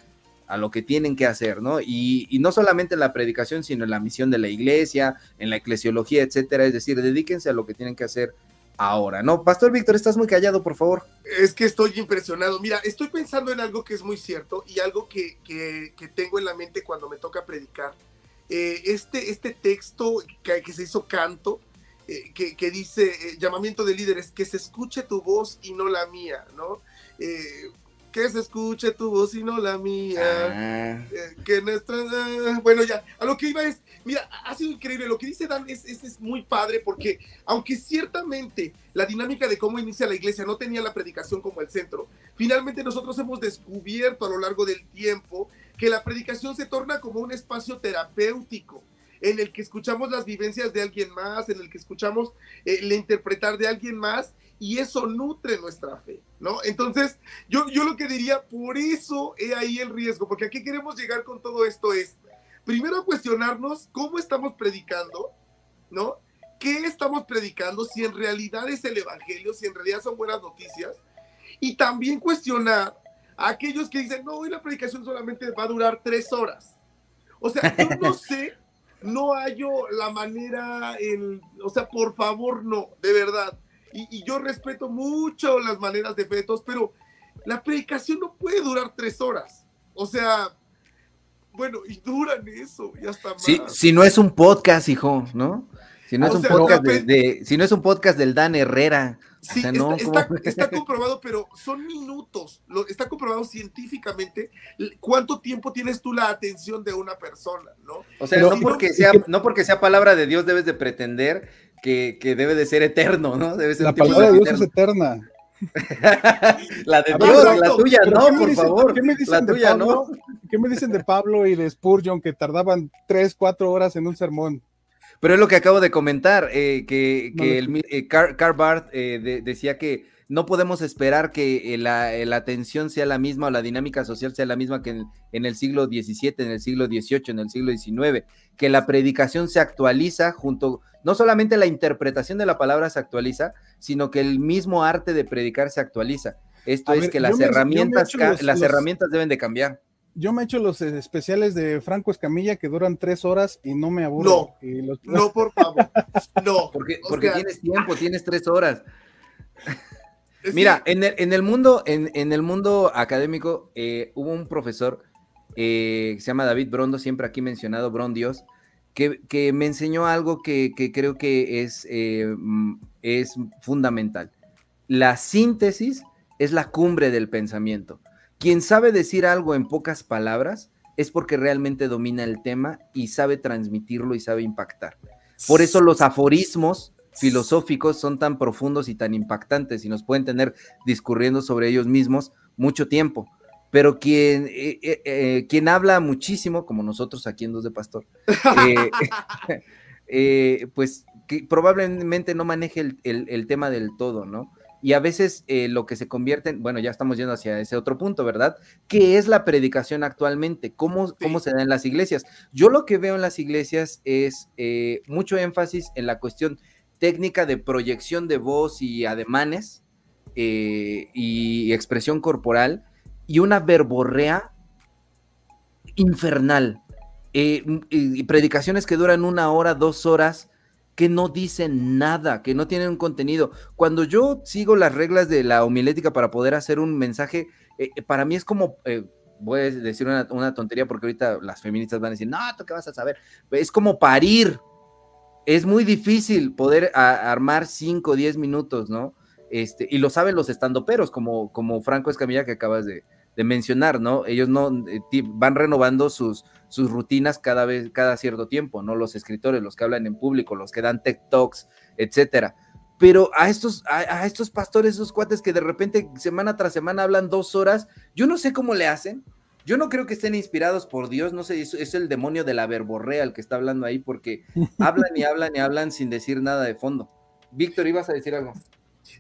a lo que tienen que hacer, ¿no? Y, y, no solamente en la predicación, sino en la misión de la iglesia, en la eclesiología, etcétera. Es decir, dedíquense a lo que tienen que hacer ahora, ¿no? Pastor Víctor, estás muy callado, por favor. Es que estoy impresionado. Mira, estoy pensando en algo que es muy cierto y algo que, que, tengo en la mente cuando me toca predicar. Eh, este, este texto que, que, se hizo canto, eh, que, que, dice eh, llamamiento de líderes, que se escuche tu voz y no la mía, ¿no? que se escuche tu voz y no la mía. Ah. que nuestra. Bueno, ya, a lo que iba es, Mira, ha sido increíble. Lo que dice Dan es, es, muy padre porque, aunque ciertamente la dinámica de cómo inicia la iglesia no tenía la predicación como el centro, finalmente nosotros hemos descubierto a lo largo del tiempo que la predicación se torna como un espacio terapéutico en el que escuchamos las vivencias de alguien más, en el que escuchamos eh, el interpretar de alguien más y eso nutre nuestra fe, ¿no? Entonces, yo, yo lo que diría, por eso he ahí el riesgo, porque aquí queremos llegar con todo esto es, primero cuestionarnos cómo estamos predicando, ¿no? ¿Qué estamos predicando? Si en realidad es el Evangelio, si en realidad son buenas noticias. Y también cuestionar a aquellos que dicen, no, hoy la predicación solamente va a durar tres horas. O sea, yo no [LAUGHS] sé, no hallo la manera, el, o sea, por favor, no, de verdad. Y, y yo respeto mucho las maneras de fetos, pero la predicación no puede durar tres horas. O sea, bueno, y duran eso, y hasta más. si no es un podcast, hijo, ¿no? Si no, es un podcast de, si no es un podcast del Dan Herrera. Sí, está, comprobado, pero son minutos. Lo, está comprobado científicamente cuánto tiempo tienes tú la atención de una persona, ¿no? O sea, no, porque sea, no porque sea palabra de Dios debes de pretender que, debe de ser eterno, ¿no? Debe ser la palabra de Dios es eterna. [LAUGHS] la de Dios, la tuya no, por favor. ¿qué me dicen la tuya de Pablo, no. ¿Qué me dicen de Pablo y de Spurgeon que tardaban tres, cuatro horas en un sermón? Pero es lo que acabo de comentar, eh, que, que el, eh, Car, Barth eh, decía que no podemos esperar que eh, la, la, atención sea la misma o la dinámica social sea la misma que en, en, el siglo XVII, en el siglo XVIII, en el siglo XIX, que la predicación se actualiza junto, no solamente la interpretación de la palabra se actualiza, sino que el mismo arte de predicar se actualiza. Esto es que las, herramientas, las herramientas deben de cambiar yo me he hecho los especiales de Franco Escamilla que duran tres horas y no me aburro. No, no, por favor. No. [LAUGHS] Porque, porque tienes tiempo, tienes tres horas. [LAUGHS] Mira, en el, en el, mundo, en, el mundo académico, eh, hubo un profesor eh, que se llama David Brondo, siempre aquí mencionado, Brondios, que, que me enseñó algo que, que creo que es, eh, mm, es fundamental. La síntesis es la cumbre del pensamiento. Quien sabe decir algo en pocas palabras es porque realmente domina el tema y sabe transmitirlo y sabe impactar. Por eso los aforismos filosóficos son tan profundos y tan impactantes y nos pueden tener discurriendo sobre ellos mismos mucho tiempo. Pero quien, eh, eh, eh, quien habla muchísimo, como nosotros aquí en Dos de Pastor, [LAUGHS] [LAUGHS] pues que probablemente no maneje el, el tema del todo, ¿no? y a veces eh, lo que se convierte en, bueno, ya estamos yendo hacia ese otro punto, ¿verdad? ¿Qué es la predicación actualmente? ¿Cómo, cómo se da en las iglesias? Yo lo que veo en las iglesias es eh, mucho énfasis en la cuestión técnica de proyección de voz y ademanes eh, y expresión corporal y una verborrea infernal. y predicaciones que duran una hora, dos horas, que no dicen nada, que no tienen un contenido. Cuando yo sigo las reglas de la homilética para poder hacer un mensaje, eh, eh, para mí es como, eh, voy a decir una, tontería porque ahorita las feministas van a decir, no, ¿tú qué vas a saber? Es como parir. Es muy difícil poder armar 5 o 10 minutos, ¿no? Este, y lo saben los estandoperos, como, como Franco Escamilla que acabas de, mencionar, ¿no? Ellos no van renovando sus, sus rutinas cada vez, cada cierto tiempo, ¿no? Los escritores, los que hablan en público, los que dan tech talks, etcétera. Pero a estos, a, estos pastores, esos cuates que de repente semana tras semana hablan dos horas, yo no sé cómo le hacen. Yo no creo que estén inspirados por Dios, no sé, es, el demonio de la verborrea el que está hablando ahí, porque [LAUGHS] hablan y hablan y hablan sin decir nada de fondo. Víctor, ibas a decir algo.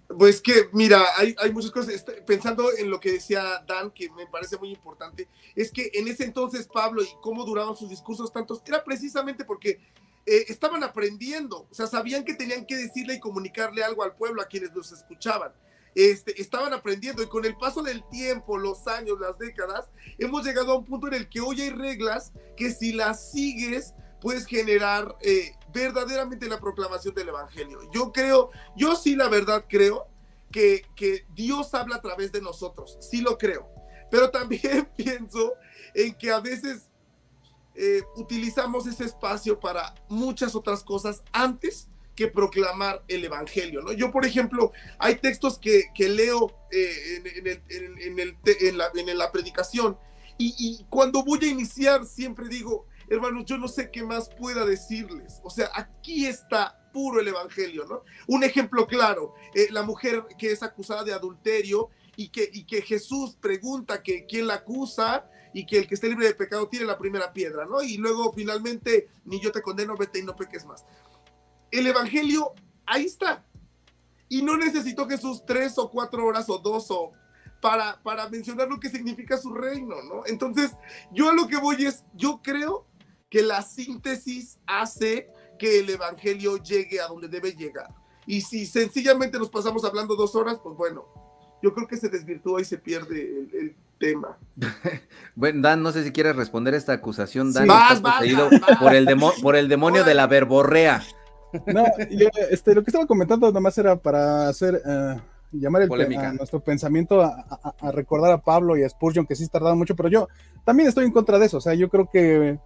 Pues que, mira, hay, hay, muchas cosas. Este, pensando en lo que decía Dan, que me parece muy importante, es que en ese entonces Pablo y cómo duraban sus discursos tantos, era precisamente porque eh, estaban aprendiendo, o sea, sabían que tenían que decirle y comunicarle algo al pueblo, a quienes los escuchaban. Este, estaban aprendiendo y con el paso del tiempo, los años, las décadas, hemos llegado a un punto en el que hoy hay reglas que si las sigues, puedes generar eh, verdaderamente la proclamación del Evangelio. Yo creo, yo sí la verdad creo que, que Dios habla a través de nosotros, sí lo creo, pero también [LAUGHS] pienso en que a veces eh, utilizamos ese espacio para muchas otras cosas antes que proclamar el Evangelio, ¿no? Yo, por ejemplo, hay textos que, que leo en, la, predicación y, y cuando voy a iniciar siempre digo, hermanos, yo no sé qué más pueda decirles. O sea, aquí está puro el Evangelio, ¿no? Un ejemplo claro, eh, la mujer que es acusada de adulterio y que, y que Jesús pregunta que quién la acusa y que el que esté libre de pecado tiene la primera piedra, ¿no? Y luego finalmente, ni yo te condeno, vete y no peques más. El Evangelio, ahí está. Y no necesitó Jesús tres o cuatro horas o dos o para, para mencionar lo que significa su reino, ¿no? Entonces, yo a lo que voy es, yo creo que la síntesis hace que el Evangelio llegue a donde debe llegar. Y si sencillamente nos pasamos hablando dos horas, pues bueno, yo creo que se desvirtúa y se pierde el, tema. [LAUGHS] bueno, Dan, no sé si quieres responder esta acusación, Dan, por, el por el demonio de la verborrea. No, este, lo que estaba comentando nomás era para hacer... Uh llamar el, nuestro pensamiento a, recordar a Pablo y a Spurgeon, que sí tardaron mucho, pero yo también estoy en contra de eso. O sea, yo creo que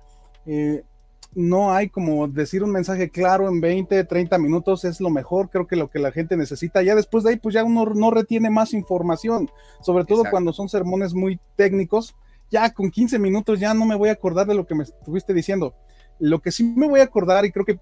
eh, no hay como decir un mensaje claro en 20, 30 minutos es lo mejor, creo que lo que la gente necesita. Ya después de ahí, pues ya uno no retiene más información, sobre todo cuando son sermones muy técnicos. Ya con 15 minutos ya no me voy a acordar de lo que me estuviste diciendo. Lo que sí me voy a acordar, y creo que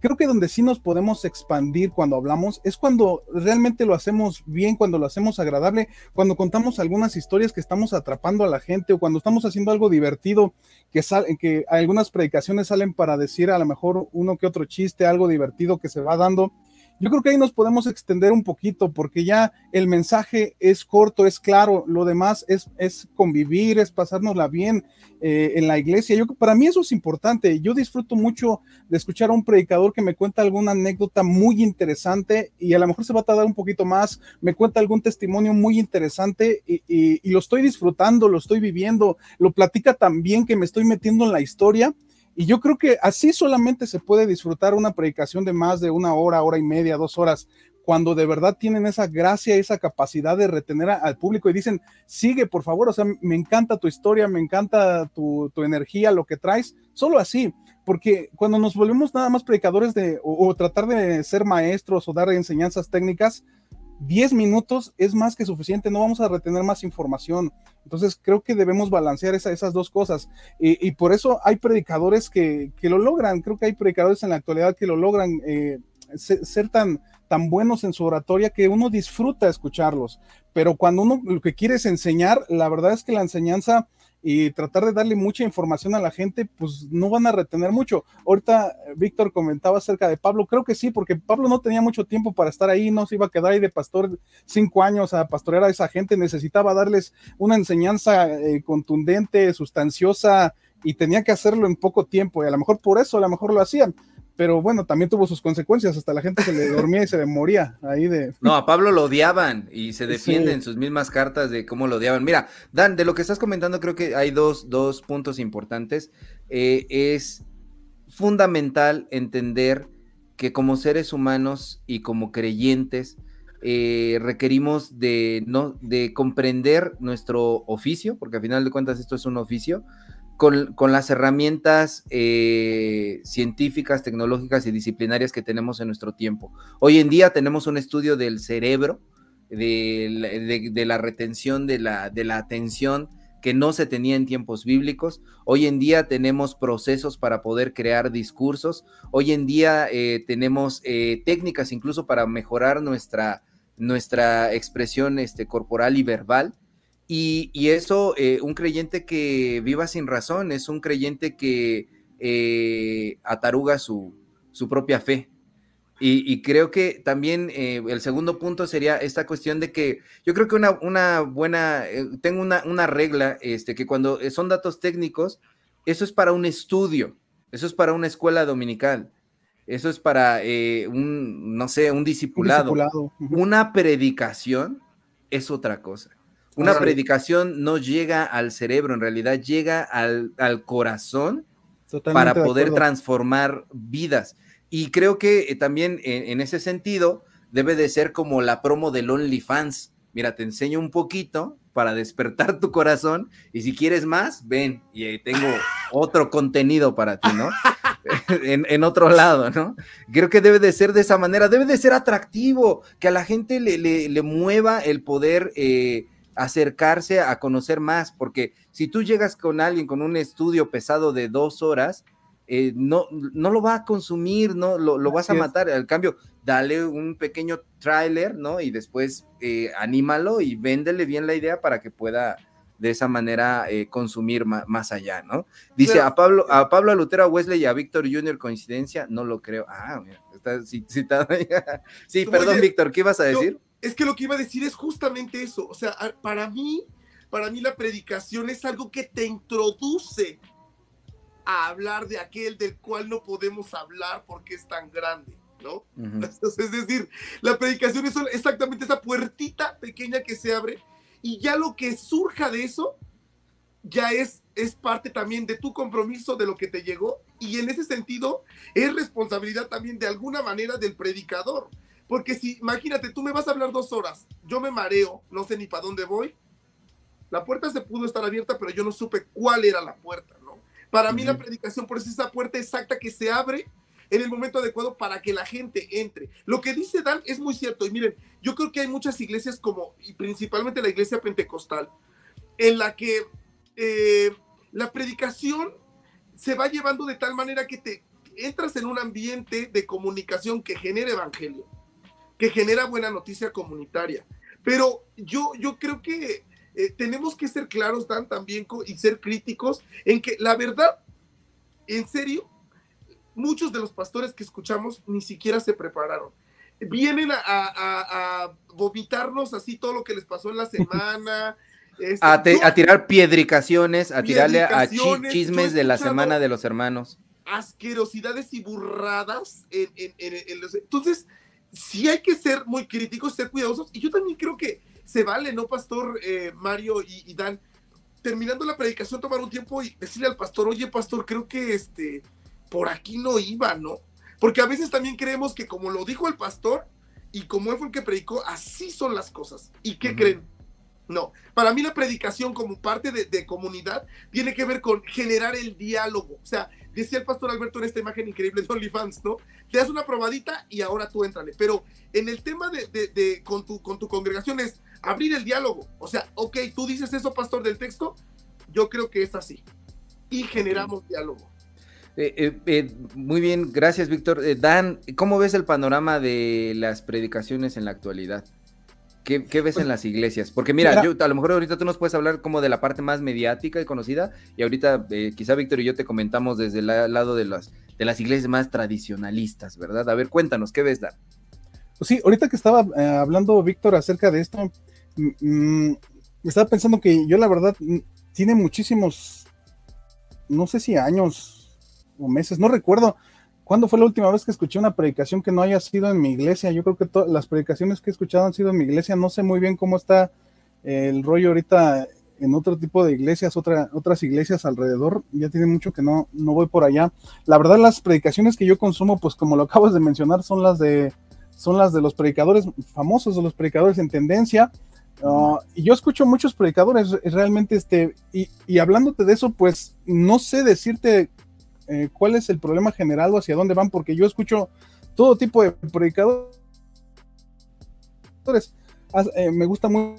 creo que donde sí nos podemos expandir cuando hablamos es cuando realmente lo hacemos bien, cuando lo hacemos agradable, cuando contamos algunas historias que estamos atrapando a la gente o cuando estamos haciendo algo divertido, que, que algunas predicaciones salen para decir a lo mejor uno que otro chiste, algo divertido que se va dando yo creo que ahí nos podemos extender un poquito porque ya el mensaje es corto, es claro, lo demás es, es convivir, es pasárnosla bien eh, en la iglesia. Yo, para mí eso es importante. Yo disfruto mucho de escuchar a un predicador que me cuenta alguna anécdota muy interesante y a lo mejor se va a tardar un poquito más, me cuenta algún testimonio muy interesante y, y lo estoy disfrutando, lo estoy viviendo, lo platica tan bien que me estoy metiendo en la historia y yo creo que así solamente se puede disfrutar una predicación de más de una hora, hora y media, dos horas, cuando de verdad tienen esa gracia, esa capacidad de retener al público y dicen, sigue por favor, o sea, me encanta tu historia, me encanta tu, energía, lo que traes, solo así, porque cuando nos volvemos nada más predicadores de, o tratar de ser maestros o dar enseñanzas técnicas, 10 minutos es más que suficiente, no vamos a retener más información. Entonces creo que debemos balancear esas dos cosas. Y, por eso hay predicadores que, lo logran, creo que hay predicadores en la actualidad que lo logran eh, ser, tan, tan buenos en su oratoria que uno disfruta escucharlos. Pero cuando uno lo que quiere es enseñar, la verdad es que la enseñanza y tratar de darle mucha información a la gente, pues no van a retener mucho. Ahorita eh, Víctor comentaba acerca de Pablo, creo que sí, porque Pablo no tenía mucho tiempo para estar ahí, no se iba a quedar ahí de pastor cinco años a pastorear a esa gente, necesitaba darles una enseñanza eh, contundente, sustanciosa, y tenía que hacerlo en poco tiempo, y a lo mejor por eso, a lo mejor lo hacían pero bueno, también tuvo sus consecuencias, hasta la gente se le [LAUGHS] dormía y se le moría ahí de... No, a Pablo lo odiaban y se defiende en sus mismas cartas de cómo lo odiaban. Mira, Dan, de lo que estás comentando creo que hay dos, dos puntos importantes. Eh, es fundamental entender que como seres humanos y como creyentes eh, requerimos de, no, de comprender nuestro oficio, porque al final de cuentas esto es un oficio, con, las herramientas eh, científicas, tecnológicas y disciplinarias que tenemos en nuestro tiempo. Hoy en día tenemos un estudio del cerebro, de, la retención, de la, de la atención que no se tenía en tiempos bíblicos. Hoy en día tenemos procesos para poder crear discursos. Hoy en día eh, tenemos eh, técnicas incluso para mejorar nuestra, nuestra expresión este, corporal y verbal. Y, eso, eh, un creyente que viva sin razón, es un creyente que eh, ataruga su, su, propia fe. Y, creo que también eh, el segundo punto sería esta cuestión de que yo creo que una, una buena, tengo una, una, regla, este, que cuando son datos técnicos, eso es para un estudio, eso es para una escuela dominical, eso es para un, no sé, un discipulado. Una predicación es otra cosa. Una predicación no llega al cerebro, en realidad llega al, corazón para poder transformar vidas. Y creo que eh, también en, ese sentido debe de ser como la promo del OnlyFans. Mira, te enseño un poquito para despertar tu corazón y si quieres más, ven y tengo otro contenido para ti, ¿no? [LAUGHS] en, otro lado, ¿no? Creo que debe de ser de esa manera, debe de ser atractivo, que a la gente le, le, mueva el poder eh, acercarse a conocer más, porque si tú llegas con alguien con un estudio pesado de dos horas, eh, no, no lo va a consumir, no lo, vas a matar. Al cambio, dale un pequeño tráiler, ¿no? Y después eh, anímalo y véndele bien la idea para que pueda de esa manera eh, consumir más, allá, ¿no? Dice a Pablo, a Pablo Lutero, a Wesley y a Víctor Jr. coincidencia, no lo creo. Ah, mira, está citado. sí, [LAUGHS] perdón, Víctor, ¿qué ibas a decir? Es que lo que iba a decir es justamente eso. O sea, para mí, para mí la predicación es algo que te introduce a hablar de aquel del cual no podemos hablar porque es tan grande, ¿no? [LAUGHS] es decir, la predicación es exactamente esa puertita pequeña que se abre y ya lo que surja de eso ya es, es parte también de tu compromiso, de lo que te llegó y en ese sentido es responsabilidad también de alguna manera del predicador porque si, imagínate, tú me vas a hablar dos horas, yo me mareo, no sé ni para dónde voy. La puerta se pudo estar abierta, pero yo no supe cuál era la puerta, ¿no? Para mí la predicación, por eso es esa puerta exacta que se abre en el momento adecuado para que la gente entre. Lo que dice Dan es muy cierto. Y miren, yo creo que hay muchas iglesias como, y principalmente la iglesia pentecostal, en la que eh, la predicación se va llevando de tal manera que te, entras en un ambiente de comunicación que genera evangelio, que genera buena noticia comunitaria. Pero yo, yo creo que eh, tenemos que ser claros, Dan, también y ser críticos en que la verdad, en serio, muchos de los pastores que escuchamos ni siquiera se prepararon. Vienen a, vomitarnos así todo lo que les pasó en la semana. [LAUGHS] Este, a, tirar piedricaciones, a tirarle a chismes de la semana de los hermanos. Asquerosidades y burradas. entonces, sí hay que ser muy críticos, ser cuidadosos. Y yo también creo que se vale, ¿no, Pastor eh, Mario y, Dan? Terminando la predicación, tomar un tiempo y decirle al pastor, oye, pastor, creo que este, por aquí no iba, ¿no? Porque a veces también creemos que como lo dijo el pastor y como él fue el que predicó, así son las cosas. ¿Y qué creen? No, para mí la predicación como parte de, de, comunidad tiene que ver con generar el diálogo. O sea, decía el pastor Alberto en esta imagen increíble de OnlyFans, ¿no? Te das una probadita y ahora tú entrale. Pero en el tema de, de, con, tu, con tu congregación es, abrir el diálogo. O sea, ok, tú dices eso, pastor, del texto, yo creo que es así. Y generamos diálogo. Eh, eh, eh, muy bien, gracias, Víctor. Dan, ¿cómo ves el panorama de las predicaciones en la actualidad? ¿Qué, ves pues en las iglesias? Porque mira, yo, a lo mejor ahorita tú nos puedes hablar como de la parte más mediática y conocida, y ahorita quizá Víctor y yo te comentamos desde el lado de las, de las iglesias más tradicionalistas, ¿verdad? A ver, cuéntanos, ¿qué ves, Dan? Pues sí, ahorita que estaba hablando Víctor acerca de esto, Mm, estaba pensando que yo la verdad mm, tiene muchísimos, no sé si años o meses, no recuerdo cuándo fue la última vez que escuché una predicación que no haya sido en mi iglesia. Yo creo que las predicaciones que he escuchado han sido en mi iglesia. No sé muy bien cómo está el rollo ahorita en otro tipo de iglesias, otra, otras iglesias alrededor. Ya tiene mucho que no, no voy por allá. La verdad, las predicaciones que yo consumo, pues como lo acabas de mencionar, son las de son las de los predicadores famosos, de los predicadores en tendencia. Ah, y yo escucho muchos predicadores realmente, este, y, hablándote de eso, pues no sé decirte eh, cuál es el problema general o hacia dónde van, porque yo escucho todo tipo de predicadores. Eh, me gusta mucho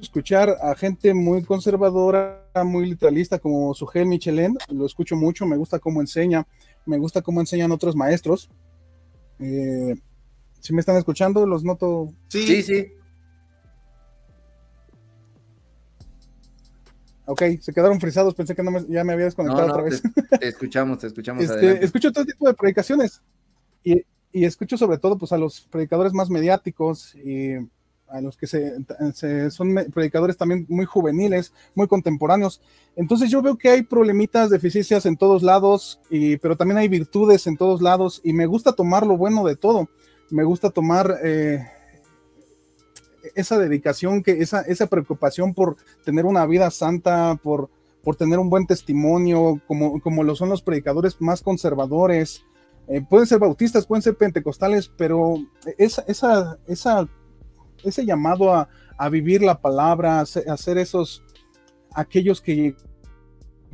escuchar a gente muy conservadora, muy literalista, como Sugel Michelin, lo escucho mucho, me gusta cómo enseña, me gusta cómo enseñan otros maestros. Eh, si me están escuchando, los noto. Sí, sí. sí. Ok, se quedaron frisados, pensé que no ya me había desconectado otra vez. Te, escuchamos, te escuchamos. Este, escucho todo tipo de predicaciones y, escucho sobre todo pues, a los predicadores más mediáticos y a los que se, son predicadores también muy juveniles, muy contemporáneos. Entonces yo veo que hay problemitas, deficiencias en todos lados, y, pero también hay virtudes en todos lados y me gusta tomar lo bueno de todo. Me gusta tomar... Eh, esa dedicación, que esa, esa preocupación por tener una vida santa, por, por tener un buen testimonio, como, como lo son los predicadores más conservadores. Eh, pueden ser bautistas, pueden ser pentecostales, pero esa, esa, esa, ese llamado a, vivir la palabra, a ser esos, aquellos que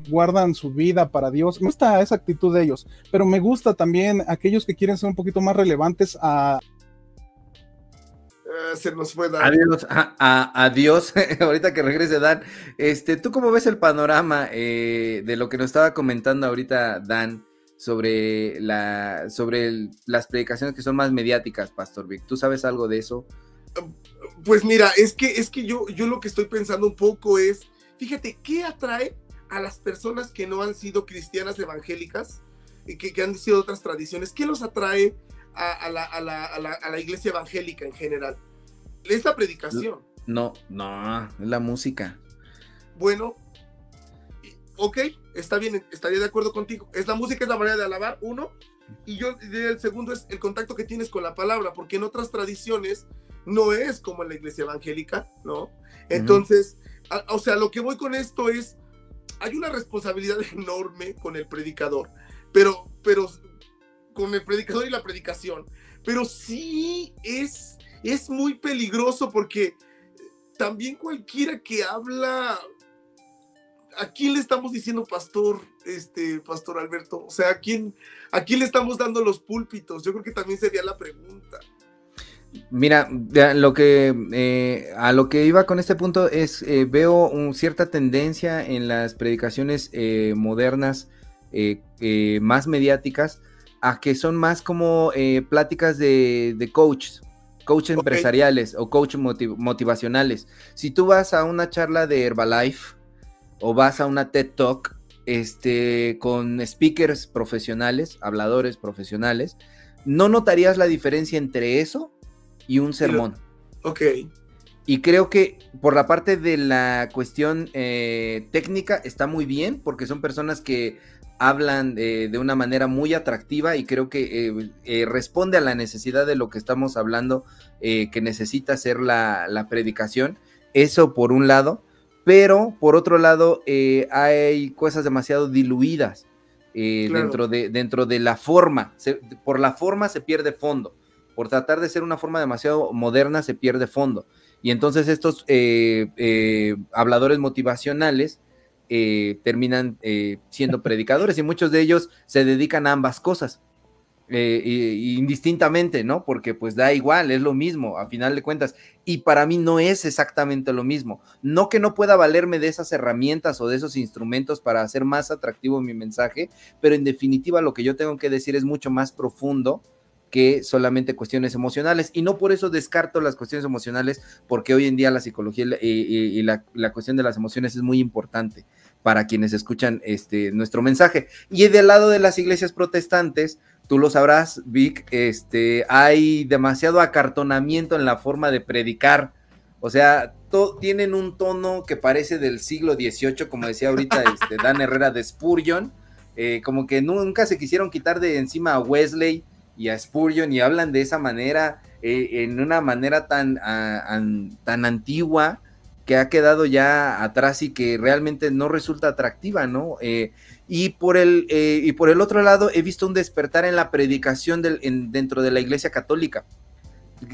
guardan su vida para Dios. Me gusta esa actitud de ellos, pero me gusta también aquellos que quieren ser un poquito más relevantes a, se nos fue Dan. Adiós, adiós. [LAUGHS] ahorita que regrese Dan. Este, ¿tú cómo ves el panorama eh, de lo que nos estaba comentando ahorita Dan sobre la sobre las predicaciones que son más mediáticas, Pastor Vic? ¿Tú sabes algo de eso? Pues mira, es que es que yo yo lo que estoy pensando un poco es, fíjate, ¿qué atrae a las personas que no han sido cristianas evangélicas y que, han sido otras tradiciones? ¿Qué los atrae a, la, a, la, a, la, iglesia evangélica en general? Es la predicación. No, no, es la música. Bueno, ok, está bien, estaría de acuerdo contigo. Es la música, es la manera de alabar, uno. Y yo diría el segundo es el contacto que tienes con la palabra, porque en otras tradiciones no es como en la iglesia evangélica, ¿no? Entonces, o sea, lo que voy con esto es, hay una responsabilidad [LAUGHS] enorme con el predicador, pero, pero, con el predicador y la predicación, pero sí es es muy peligroso porque también cualquiera que habla, ¿a quién le estamos diciendo pastor, este, pastor Alberto? O sea, ¿a quién, ¿a quién le estamos dando los púlpitos? Yo creo que también sería la pregunta. Mira, lo que eh, a lo que iba con este punto es eh, veo un, cierta tendencia en las predicaciones eh, modernas más mediáticas a que son más como eh, pláticas de, de coaches, coaches empresariales o coaches motivacionales. Si tú vas a una charla de Herbalife o vas a una TED Talk este, con speakers profesionales, habladores profesionales, no notarías la diferencia entre eso y un sermón. Ok. Y creo que por la parte de la cuestión eh, técnica está muy bien, porque son personas que hablan eh, de una manera muy atractiva y creo que eh, responde a la necesidad de lo que estamos hablando, que necesita ser la, la, predicación. Eso por un lado, pero por otro lado hay cosas demasiado diluidas dentro, de, dentro de la forma. por la forma se pierde fondo. Por tratar de ser una forma demasiado moderna se pierde fondo. Y entonces estos eh, eh, habladores motivacionales eh, terminan siendo predicadores y muchos de ellos se dedican a ambas cosas. indistintamente, ¿no? Porque pues da igual, es lo mismo, a final de cuentas. Y para mí no es exactamente lo mismo. No que no pueda valerme de esas herramientas o de esos instrumentos para hacer más atractivo mi mensaje, pero en definitiva lo que yo tengo que decir es mucho más profundo que solamente cuestiones emocionales. Y no por eso descarto las cuestiones emocionales, porque hoy en día la psicología y, la, cuestión de las emociones es muy importante para quienes escuchan este, nuestro mensaje. Y del lado de las iglesias protestantes, tú lo sabrás, Vic, este, hay demasiado acartonamiento en la forma de predicar. O sea, tienen un tono que parece del siglo XVIII, como decía ahorita [LAUGHS] este, Dan Herrera de Spurgeon, eh, como que nunca se quisieron quitar de encima a Wesley y a Spurgeon y hablan de esa manera, eh, en una manera tan, tan antigua que ha quedado ya atrás y que realmente no resulta atractiva, ¿no? Eh, y, por el, eh, y por el otro lado, he visto un despertar en la predicación dentro de la Iglesia Católica.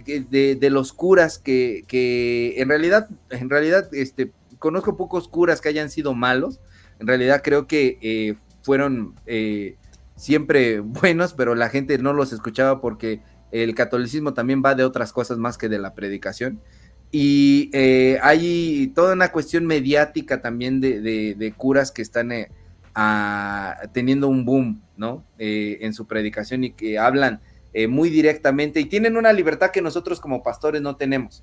De, los curas que, que, en realidad, en realidad, este, conozco pocos curas que hayan sido malos. En realidad creo que fueron siempre buenos, pero la gente no los escuchaba porque el catolicismo también va de otras cosas más que de la predicación. Y eh, hay toda una cuestión mediática también de, curas que están eh, teniendo un boom, ¿no? Eh, en su predicación y que hablan muy directamente y tienen una libertad que nosotros como pastores no tenemos.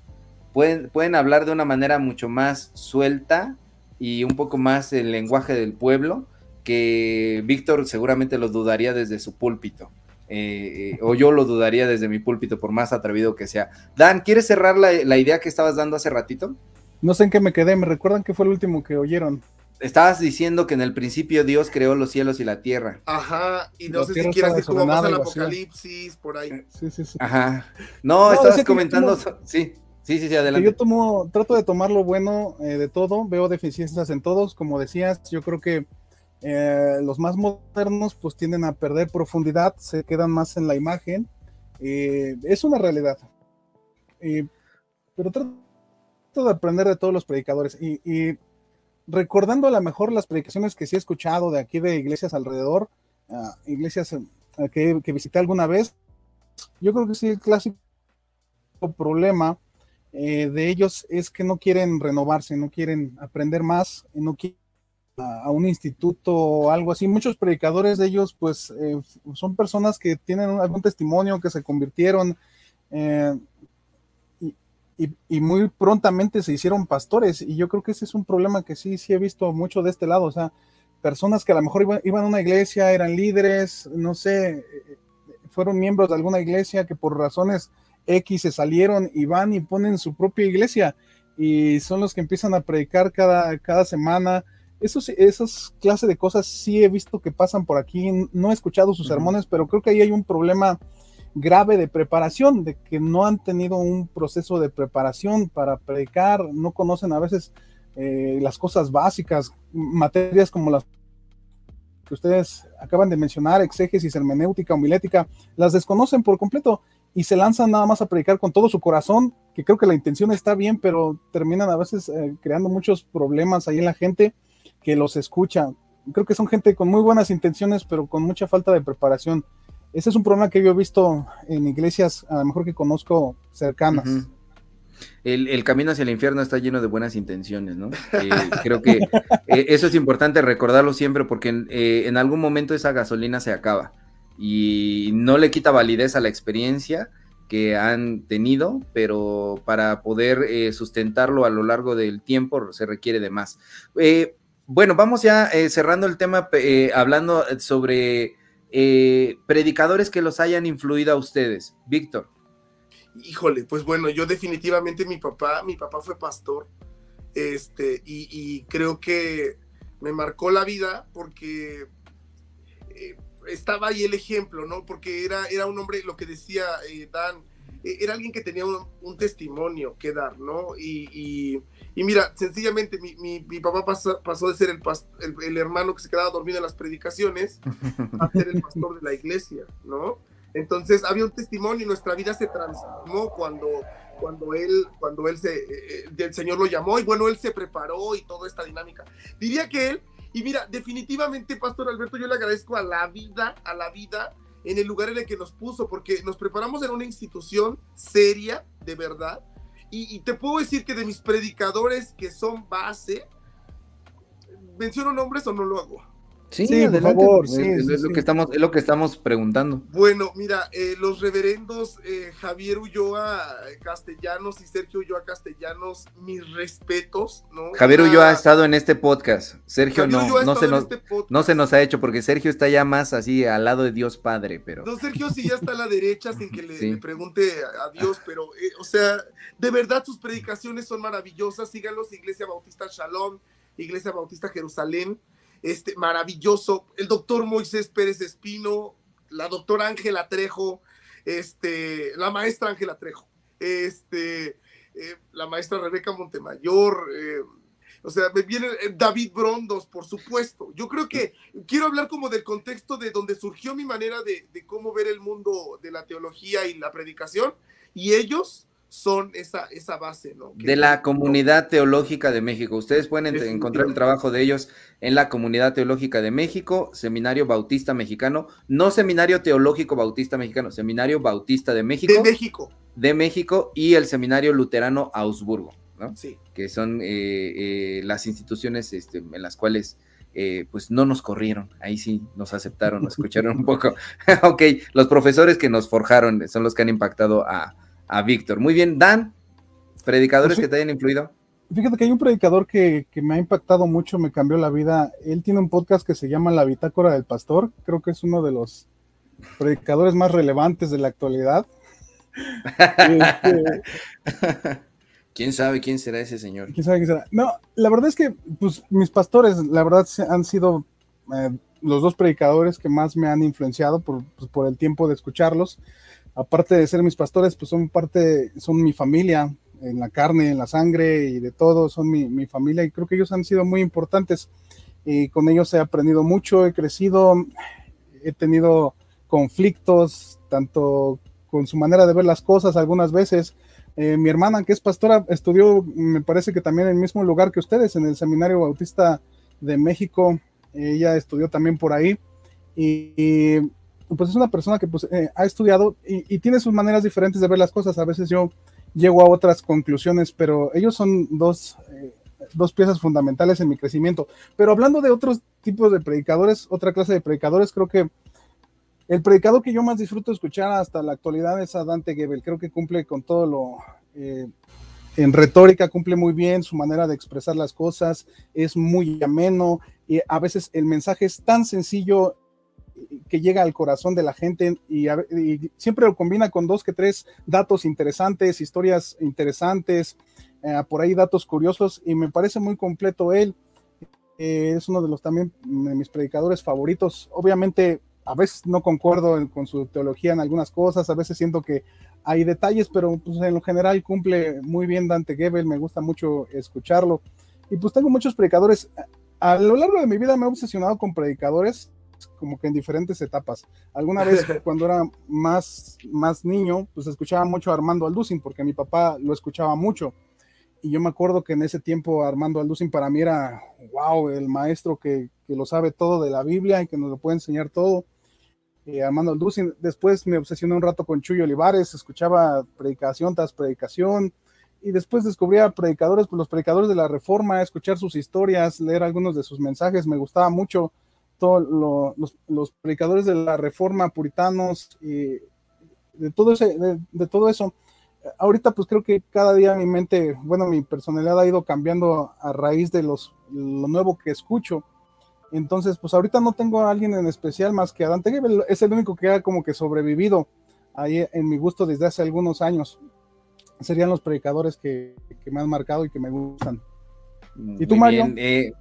Pueden, pueden hablar de una manera mucho más suelta y un poco más el lenguaje del pueblo que Víctor seguramente lo dudaría desde su púlpito. Eh, eh, o yo lo dudaría desde mi púlpito, por más atrevido que sea. Dan, ¿quieres cerrar la, idea que estabas dando hace ratito? No sé en qué me quedé, me recuerdan que fue el último que oyeron. Estabas diciendo que en el principio Dios creó los cielos y la tierra. Ajá, y no sé si quieres decir cómo pasa el apocalipsis, por ahí. Sí, sí, sí. Ajá. No, estabas comentando, sí. Sí, sí, sí, adelante. Yo tomo, trato de tomar lo bueno eh, de todo, veo deficiencias en todos, como decías, yo creo que eh, los más modernos pues tienden a perder profundidad, se quedan más en la imagen. Eh, es una realidad. Eh, pero trato de aprender de todos los predicadores y, recordando a lo mejor las predicaciones que sí he escuchado de aquí de iglesias alrededor, ah, iglesias que, que, visité alguna vez, yo creo que sí el clásico problema de ellos es que no quieren renovarse, no quieren aprender más, no quieren a, un instituto o algo así. Muchos predicadores de ellos, pues, eh, son personas que tienen algún testimonio, que se convirtieron eh, y, muy prontamente se hicieron pastores. Y yo creo que ese es un problema que sí, sí he visto mucho de este lado. O sea, personas que a lo mejor iban, iban a una iglesia, eran líderes, no sé, fueron miembros de alguna iglesia que por razones X se salieron y van y ponen su propia iglesia y son los que empiezan a predicar cada, cada semana esos, esas clases de cosas sí he visto que pasan por aquí. No he escuchado sus sermones, pero creo que ahí hay un problema grave de preparación, de que no han tenido un proceso de preparación para predicar, no conocen a veces eh, las cosas básicas, materias como las que ustedes acaban de mencionar, exégesis, hermenéutica, homilética, las desconocen por completo y se lanzan nada más a predicar con todo su corazón, que creo que la intención está bien, pero terminan a veces eh, creando muchos problemas ahí en la gente que los escucha. Creo que son gente con muy buenas intenciones, pero con mucha falta de preparación. Ese es un problema que yo he visto en iglesias, a lo mejor que conozco cercanas. el, camino hacia el infierno está lleno de buenas intenciones, ¿no? Eh, creo que eh, eso es importante recordarlo siempre porque eh, en algún momento esa gasolina se acaba y no le quita validez a la experiencia que han tenido, pero para poder sustentarlo a lo largo del tiempo se requiere de más. Eh, bueno, vamos ya eh, cerrando el tema, hablando sobre predicadores que los hayan influido a ustedes. Víctor. Híjole, pues bueno, yo definitivamente mi papá, mi papá fue pastor, este, y, creo que me marcó la vida porque estaba ahí el ejemplo, ¿no? Porque era, era un hombre, lo que decía eh, Dan, eh, era alguien que tenía un, testimonio que dar, ¿no? Y, mira, sencillamente mi, mi, papá pasó, de ser el, el, hermano que se quedaba dormido en las predicaciones a ser el pastor de la iglesia, ¿no? Entonces había un testimonio y nuestra vida se transformó cuando, cuando él, cuando él se, eh, el Señor lo llamó y bueno, él se preparó y toda esta dinámica. Diría que él y mira, definitivamente, Pastor Alberto, yo le agradezco a la vida, a la vida, en el lugar en el que nos puso, porque nos preparamos en una institución seria, de verdad. Y, te puedo decir que de mis predicadores que son base, ¿menciono nombres o no lo hago? Sí, por favor, sí, es, Lo que estamos, es lo que estamos preguntando. Bueno, mira, eh, los reverendos eh, Javier Ulloa Castellanos y Sergio Ulloa Castellanos, mis respetos, ¿no? Javier Ulloa ha estado en este podcast, Sergio no, no se, nos, este no se nos ha hecho porque Sergio está ya más así al lado de Dios Padre, pero... No, Sergio sí ya está a la derecha sin que le, [LAUGHS] pregunte a, Dios, pero, eh, o sea, de verdad sus predicaciones son maravillosas, síganlos, Iglesia Bautista Shalom, Iglesia Bautista Jerusalén, este, maravilloso, el doctor Moisés Pérez Espino, la doctora Ángela Trejo, este, la maestra Ángela Trejo, este, eh, la maestra Rebeca Montemayor, eh, o sea, me viene eh, David Brondos, por supuesto. Yo creo que quiero hablar como del contexto de donde surgió mi manera de, de cómo ver el mundo de la teología y la predicación, y ellos son esa, esa base, ¿no? de la Comunidad Teológica de México. Ustedes pueden encontrar el trabajo de ellos en la Comunidad Teológica de México, Seminario Bautista Mexicano, no Seminario Teológico Bautista Mexicano, Seminario Bautista de México. De México. De México y el Seminario Luterano Augsburgo, ¿no? Sí. Que son eh, eh, las instituciones este, en las cuales... Eh, pues no nos corrieron, ahí sí nos aceptaron, nos escucharon un poco. [LAUGHS] ok, los profesores que nos forjaron son los que han impactado a, a Víctor. Muy bien, Dan, predicadores pues que te hayan influido. Fíjate que hay un predicador que, me ha impactado mucho, me cambió la vida. Él tiene un podcast que se llama La Bitácora del Pastor. Creo que es uno de los predicadores más relevantes de la actualidad. [LAUGHS] Este, ¿Quién sabe quién será ese señor? ¿Quién sabe quién será? No, la verdad es que pues, mis pastores, la verdad, han sido eh, los dos predicadores que más me han influenciado por, pues, por el tiempo de escucharlos aparte de ser mis pastores, pues son parte, son mi familia, en la carne, en la sangre y de todo, son mi, familia y creo que ellos han sido muy importantes y con ellos he aprendido mucho, he crecido, he tenido conflictos, tanto con su manera de ver las cosas algunas veces. Eh, mi hermana, que es pastora, estudió, me parece que también en el mismo lugar que ustedes, en el Seminario Bautista de México. Ella estudió también por ahí. y pues es una persona que pues, eh, ha estudiado y, tiene sus maneras diferentes de ver las cosas. A veces yo llego a otras conclusiones, pero ellos son dos, eh, dos piezas fundamentales en mi crecimiento. Pero hablando de otros tipos de predicadores, otra clase de predicadores, creo que el predicador que yo más disfruto escuchar hasta la actualidad es a Dante Gebel. Creo que cumple con todo lo... Eh, en retórica cumple muy bien su manera de expresar las cosas, es muy ameno y a veces el mensaje es tan sencillo que llega al corazón de la gente y, siempre lo combina con dos que tres datos interesantes, historias interesantes, eh, por ahí datos curiosos y me parece muy completo él. Eh, es uno de los también de mis predicadores favoritos. Obviamente a veces no concuerdo con su teología en algunas cosas, a veces siento que hay detalles, pero pues, en lo general cumple muy bien Dante Gebel, me gusta mucho escucharlo. Y pues tengo muchos predicadores. A lo largo de mi vida me he obsesionado con predicadores como que en diferentes etapas. Alguna vez [LAUGHS] cuando era más, más niño, pues escuchaba mucho a Armando Alducin, porque mi papá lo escuchaba mucho. Y yo me acuerdo que en ese tiempo Armando Alducin para mí era, wow, el maestro que, que lo sabe todo de la Biblia y que nos lo puede enseñar todo. Eh, Armando Alducin, después me obsesioné un rato con Chuyo Olivares, escuchaba predicación tras predicación, y después descubría predicadores, pues los predicadores de la Reforma, escuchar sus historias, leer algunos de sus mensajes, me gustaba mucho todos los, predicadores de la reforma, puritanos, y de todo, ese, de, todo eso. Ahorita pues creo que cada día mi mente, bueno, mi personalidad ha ido cambiando a raíz de los, lo nuevo que escucho. Entonces, pues ahorita no tengo a alguien en especial más que a Dante Gebel, es el único que ha como que sobrevivido ahí en mi gusto desde hace algunos años. Serían los predicadores que, que me han marcado y que me gustan. ¿Y tú, Mario? Eh,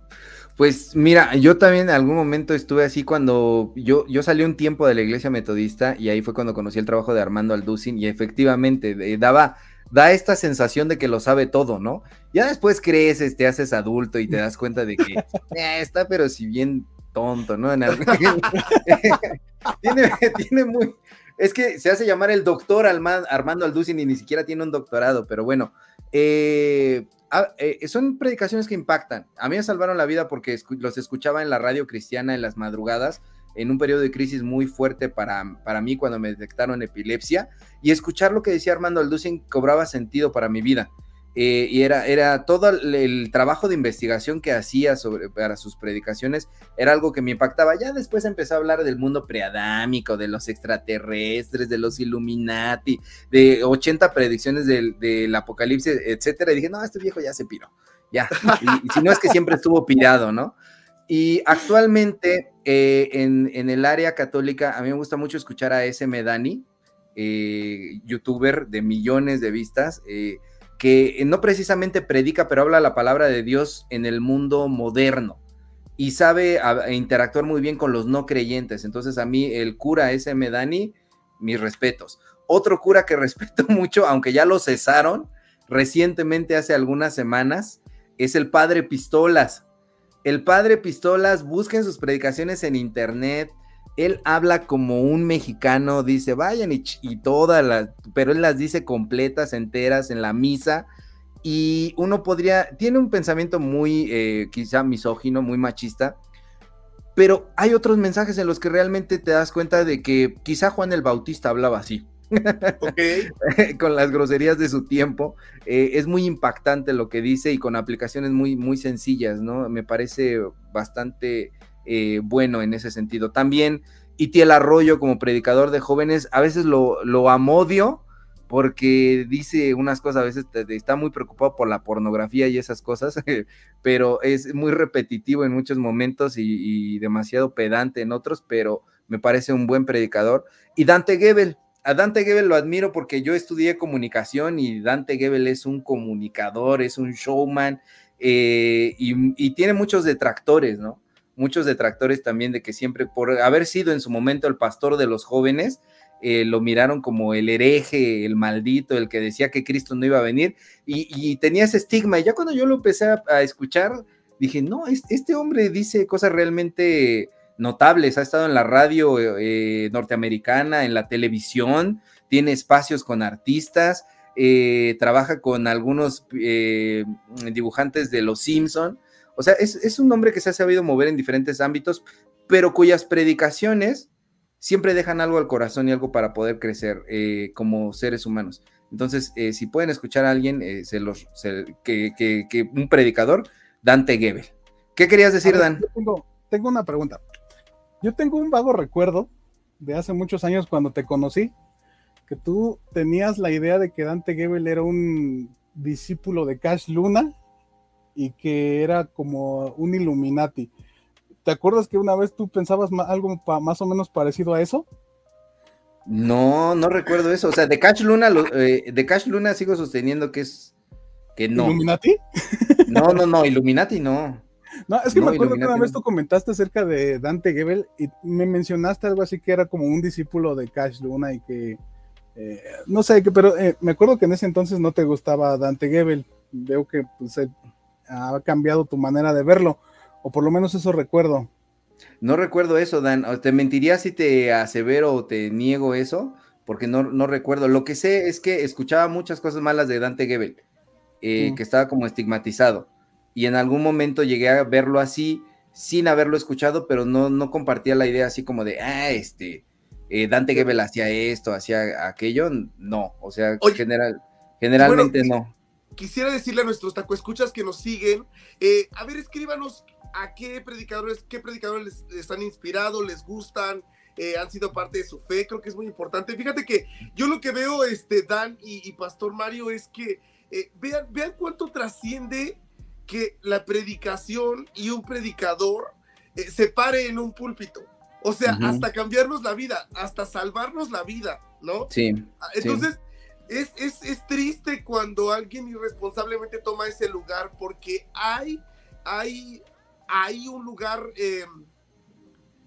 pues mira, yo también en algún momento estuve así cuando yo, yo salí un tiempo de la iglesia metodista y ahí fue cuando conocí el trabajo de Armando Alducin y efectivamente daba, da esta sensación de que lo sabe todo, ¿no? Ya después creces, te haces adulto y te das cuenta de que [LAUGHS] eh, está, pero si bien tonto, ¿no? [LAUGHS] tiene, tiene muy, es que se hace llamar el doctor Armando Alducin y ni siquiera tiene un doctorado, pero bueno, eh, Ah, eh, son predicaciones que impactan. A mí me salvaron la vida porque los escuchaba en la radio cristiana en las madrugadas, en un periodo de crisis muy fuerte para, para mí cuando me detectaron epilepsia, y escuchar lo que decía Armando Alducin cobraba sentido para mi vida. Eh, y era, era todo el, trabajo de investigación que hacía sobre, para sus predicaciones, era algo que me impactaba. Ya después empezó a hablar del mundo preadámico, de los extraterrestres, de los Illuminati, de 80 predicciones del, apocalipsis, etcétera. Y dije, no, este viejo ya se piró, ya. Y, si no es que siempre estuvo pirado, ¿no? Y actualmente eh, en, el área católica, a mí me gusta mucho escuchar a ese Medani, eh, youtuber de millones de vistas que no precisamente predica, pero habla la palabra de Dios en el mundo moderno y sabe interactuar muy bien con los no creyentes. Entonces a mí el cura ese Medani, mis respetos. Otro cura que [LAUGHS] respeto mucho, aunque ya lo cesaron recientemente hace algunas semanas, es el padre Pistolas. El padre Pistolas, busquen sus predicaciones en internet, él habla como un mexicano, dice, vayan y, todas las, pero él las dice completas, enteras en la misa. Y uno podría, tiene un pensamiento muy, eh, quizá misógino, muy machista, pero hay otros mensajes en los que realmente te das cuenta de que quizá Juan el Bautista hablaba así. [LAUGHS] con las groserías de su tiempo. Eh, es muy impactante lo que dice y con aplicaciones muy, muy sencillas, ¿no? Me parece bastante eh, bueno en ese sentido. También Itiel Arroyo como predicador de jóvenes, a veces lo, lo amodio porque dice unas cosas, a veces está muy preocupado por la pornografía y esas cosas, [LAUGHS] pero es muy repetitivo en muchos momentos y, demasiado pedante en otros, pero me parece un buen predicador. Y Dante Gebel, a Dante Gebel lo admiro porque yo estudié comunicación y Dante Gebel es un comunicador, es un showman eh, y, tiene muchos detractores, ¿no? Muchos detractores también de que siempre, por haber sido en su momento el pastor de los jóvenes, eh, lo miraron como el hereje, el maldito, el que decía que Cristo no iba a venir, y, tenía ese estigma. Y ya cuando yo lo empecé a, escuchar, dije, no, este hombre dice cosas realmente notables, ha estado en la radio eh, norteamericana, en la televisión, tiene espacios con artistas, eh, trabaja con algunos dibujantes de Los Simpson o sea, es, un hombre que se ha sabido mover en diferentes ámbitos, pero cuyas predicaciones siempre dejan algo al corazón y algo para poder crecer eh, como seres humanos. Entonces, eh, si pueden escuchar a alguien, eh, se los, que, un predicador, Dante Gebel. ¿Qué querías decir, Dan? Tengo, tengo, una pregunta. Yo tengo un vago recuerdo de hace muchos años cuando te conocí, que tú tenías la idea de que Dante Gebel era un discípulo de Cash Luna y que era como un Illuminati. ¿Te acuerdas que una vez tú pensabas algo más o menos parecido a eso? No, no recuerdo eso. O sea, de Cash Luna, eh, de Cash Luna sigo sosteniendo que es que no. ¿Illuminati? No, no, no, Illuminati no. No, es que me acuerdo que una vez tú comentaste acerca de Dante Gebel y me mencionaste algo así que era como un discípulo de Cash Luna y que eh, no sé, pero eh, me acuerdo que en ese entonces no te gustaba Dante Gebel. Veo que pues, ha cambiado tu manera de verlo, o por lo menos eso recuerdo. No recuerdo eso, Dan. Te mentiría si te asevero o te niego eso, porque no, no recuerdo. Lo que sé es que escuchaba muchas cosas malas de Dante Gebel, eh, mm. que estaba como estigmatizado. Y en algún momento llegué a verlo así, sin haberlo escuchado, pero no, no compartía la idea así como de, ah, este, eh, Dante Gebel hacía esto, hacía aquello. No, o sea, general, generalmente no quisiera decirle a nuestros tacoescuchas que nos siguen, eh, a ver, escríbanos a qué predicadores, qué predicadores les, han inspirado, les gustan, eh, han sido parte de su fe, creo que es muy importante. Fíjate que yo lo que veo, este, Dan y, Pastor Mario, es que eh, vean, vean cuánto trasciende que la predicación y un predicador se pare en un púlpito. O sea, hasta cambiarnos la vida, hasta salvarnos la vida, ¿no? Sí. Ah, entonces, Es, es, es, triste cuando alguien irresponsablemente toma ese lugar porque hay, hay, hay un lugar eh,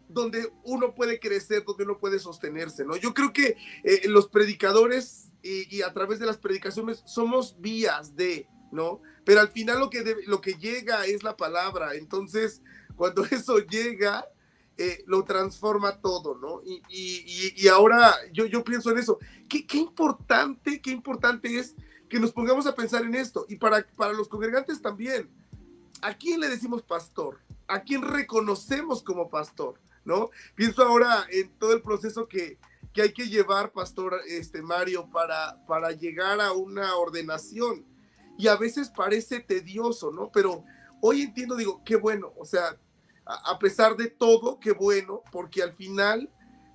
donde uno puede crecer, donde uno puede sostenerse, ¿no? Yo creo que eh, los predicadores y, a través de las predicaciones somos vías de, ¿no? Pero al final lo que, lo que llega es la palabra. Entonces, cuando [LAUGHS] eso llega, eh, lo transforma todo, ¿no? Y, y, y, ahora yo, yo pienso en eso. ¿Qué, qué importante, qué importante es que nos pongamos a pensar en esto. Y para, para los congregantes también. ¿A quién le decimos pastor? ¿A quién reconocemos como pastor? ¿No? Pienso ahora en todo el proceso que, que hay que llevar, pastor este, Mario, para, para llegar a una ordenación. Y a veces parece tedioso, ¿no? Pero hoy entiendo, digo, qué bueno, o sea, a, pesar de todo, qué bueno, porque al final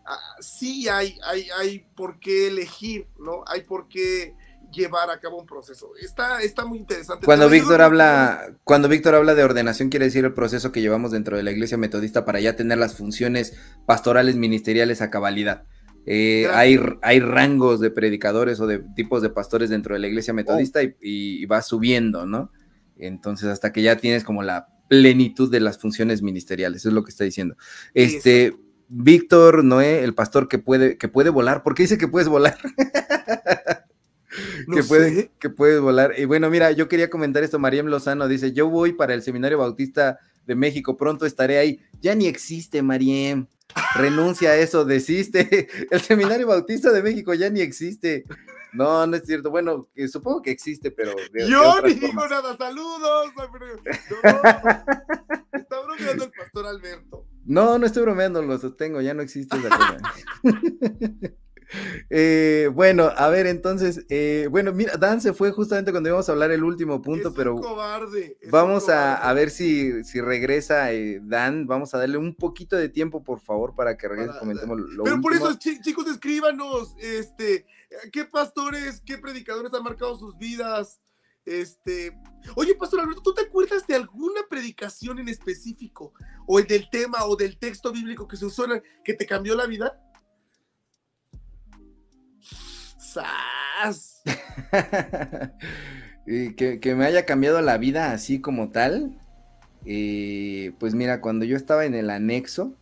ah, sí hay, hay, hay por qué elegir, ¿no? Hay por qué llevar a cabo un proceso. Está, está muy interesante. Cuando Víctor habla, cuando Víctor habla de ordenación, quiere decir el proceso que llevamos dentro de la iglesia metodista para ya tener las funciones pastorales ministeriales a cabalidad. Eh, hay, hay rangos de predicadores o de tipos de pastores dentro de la iglesia metodista y, va subiendo, ¿no? Entonces, hasta que ya tienes como la plenitud de las funciones ministeriales, es lo que está diciendo. Este, Víctor Noé, el pastor que puede, que puede volar, ¿por qué dice que puedes volar? que, puede, que puedes volar. Y bueno, mira, yo quería comentar esto, Mariam Lozano dice, yo voy para el Seminario Bautista de México, pronto estaré ahí. Ya ni existe, Mariem. Renuncia a eso, desiste. [LAUGHS] El Seminario Bautista de México ya ni existe. No, no es cierto. Bueno, supongo que existe, pero. Yo ni digo nada. Saludos. [LAUGHS] está bromeando el pastor Alberto. No, no estoy bromeando, lo sostengo, ya no existe esa cosa. [LAUGHS] Eh, bueno, a ver, entonces, eh, bueno, mira, Dan se fue justamente cuando íbamos a hablar el último punto, pero vamos a, ver si, si regresa eh, Dan, vamos a darle un poquito de tiempo, por favor, para que regrese, comentemos lo Pero por eso, chicos, escríbanos, este, ¿qué pastores, qué predicadores han marcado sus vidas? Este, oye, Pastor Alberto, ¿tú te acuerdas de alguna predicación en específico, o del tema o del texto bíblico que se usó que te cambió la vida? [LAUGHS] que, me haya cambiado la vida así como tal. Eh, pues mira, cuando yo estaba en el anexo,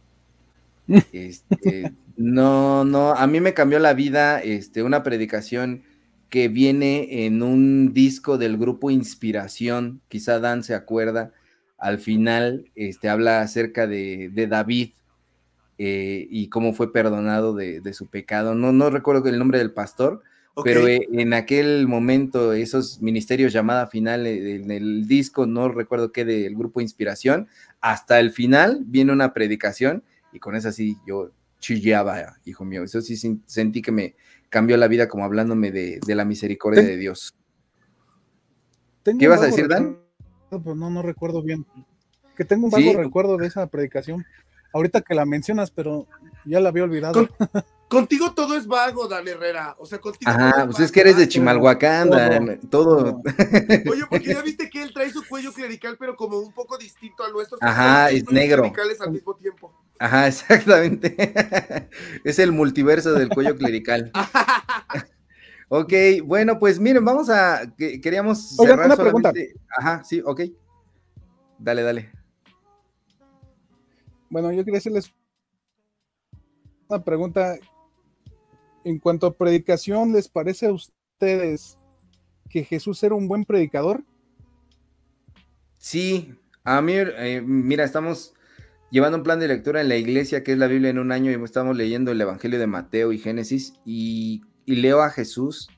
este, no, no, a mí me cambió la vida este, una predicación que viene en un disco del grupo Inspiración, quizá Dan se acuerda, al final este, habla acerca de, de David, eh, y cómo fue perdonado de, su pecado. No, no recuerdo el nombre del pastor, pero eh, en aquel momento, esos ministerios llamada final eh, en el disco, no recuerdo qué, del grupo Inspiración, hasta el final viene una predicación y con esa sí yo chillaba, hijo mío. Eso sí sentí que me cambió la vida como hablándome de, la misericordia de Dios. ¿Qué vas a decir, Dan? Pues no, no recuerdo bien. Que tengo un vago recuerdo de esa predicación ahorita que la mencionas, pero ya la había olvidado. [LAUGHS] contigo todo es vago, Dan Herrera. O sea, contigo. Ajá, pues es que eres de Chimalhuacán, todo. [LAUGHS] Oye, porque ya viste que él trae su cuello clerical, pero como un poco distinto al nuestro. Ajá, es negro. Clericales al mismo tiempo. Ajá, [LAUGHS] exactamente. es el multiverso del cuello clerical. ok, bueno, pues miren, vamos a. Queríamos. Oigan, una pregunta. Ajá, sí, ok. Dale, dale. Bueno, yo quería hacerles una pregunta. En cuanto a predicación, ¿les parece a ustedes que Jesús era un buen predicador? Sí, a mí, eh, mira, estamos llevando un plan de lectura en la iglesia que es la Biblia en un año y estamos leyendo el Evangelio de Mateo y Génesis y, leo a Jesús.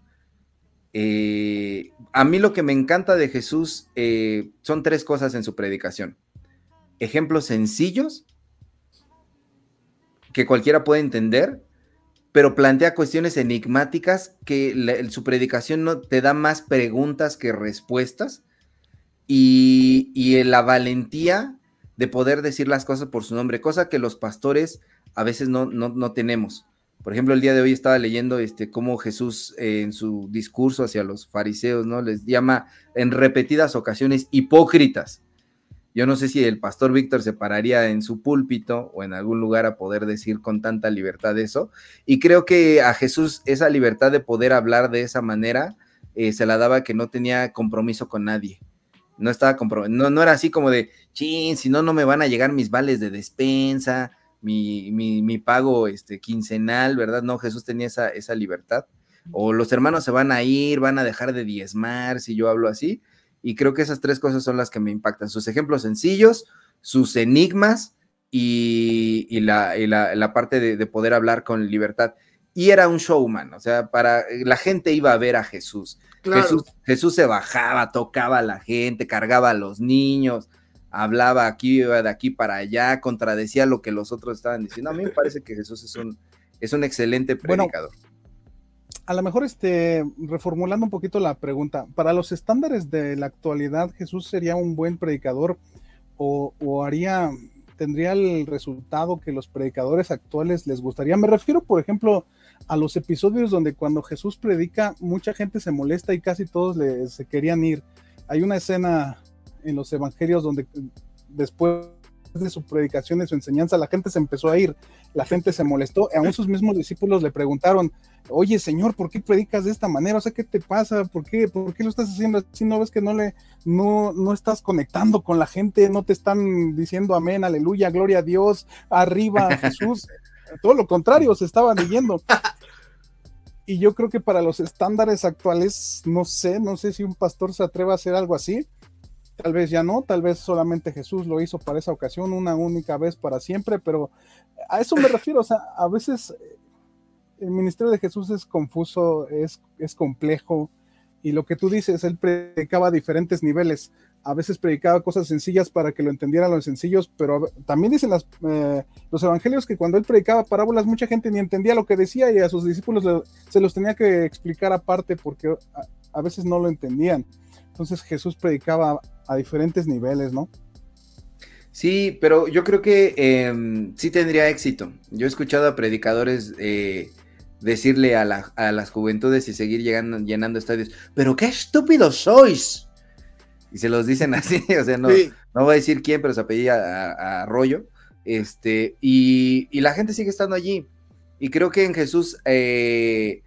Eh, a mí lo que me encanta de Jesús eh, son tres cosas en su predicación. Ejemplos sencillos, que cualquiera puede entender, pero plantea cuestiones enigmáticas que su predicación no te da más preguntas que respuestas y, la valentía de poder decir las cosas por su nombre, cosa que los pastores a veces no, no, tenemos. Por ejemplo, el día de hoy estaba leyendo este, cómo Jesús eh, en su discurso hacia los fariseos, ¿no? Les llama en repetidas ocasiones hipócritas. Yo no sé si el pastor Víctor se pararía en su púlpito o en algún lugar a poder decir con tanta libertad eso. Y creo que a Jesús esa libertad de poder hablar de esa manera eh, se la daba que no tenía compromiso con nadie. No estaba comprometido, no, era así como de, chin, si no, no me van a llegar mis vales de despensa, mi, mi, pago este, quincenal, ¿verdad? No, Jesús tenía esa, esa libertad. O los hermanos se van a ir, van a dejar de diezmar, si yo hablo así. Y creo que esas tres cosas son las que me impactan. Sus ejemplos sencillos, sus enigmas y, la, parte de, poder hablar con libertad. Y era un showman, o sea, para la gente iba a ver a Jesús. Jesús, Jesús, se bajaba, tocaba a la gente, cargaba a los niños, hablaba aquí, iba de aquí para allá, contradecía lo que los otros estaban diciendo. A mí me parece que Jesús es un, es un excelente predicador a lo mejor este, reformulando un poquito la pregunta, para los estándares de la actualidad, ¿Jesús sería un buen predicador o, haría, tendría el resultado que los predicadores actuales les gustaría? Me refiero, por ejemplo, a los episodios donde cuando Jesús predica, mucha gente se molesta y casi todos se querían ir. Hay una escena en los evangelios donde después de su predicación, de su enseñanza, la gente se empezó a ir, la gente se molestó, aún sus mismos discípulos le preguntaron, oye Señor, ¿por qué predicas de esta manera? O sea, ¿qué te pasa? ¿Por qué, ¿Por qué lo estás haciendo así? ¿No ves que no le, no, no estás conectando con la gente? ¿No te están diciendo amén, aleluya, gloria a Dios, arriba Jesús? [LAUGHS] Todo lo contrario, se estaban leyendo. Y yo creo que para los estándares actuales, no sé, no sé si un pastor se atreva a hacer algo así Tal vez ya no, tal vez solamente Jesús lo hizo para esa ocasión, una única vez para siempre, pero a eso me refiero, o sea, a veces eh, el ministerio de Jesús es confuso, es, es complejo, y lo que tú dices, él predicaba a diferentes niveles, a veces predicaba cosas sencillas para que lo entendieran los sencillos, pero también dicen eh, los evangelios que cuando él predicaba parábolas mucha gente ni entendía lo que decía y a sus discípulos se los tenía que explicar aparte porque a veces no lo entendían. Entonces Jesús predicaba a diferentes niveles, ¿no? Sí, pero yo creo que em, sí tendría éxito. Yo he escuchado a predicadores eh, decirle a, las juventudes y seguir llegando, llenando estadios, pero qué estúpidos sois. Y se los dicen [LAUGHS] así, o sea, no, no voy a decir quién, pero se apellida a, Arroyo. Este, y, la gente sigue estando allí. Y creo que en Jesús eh,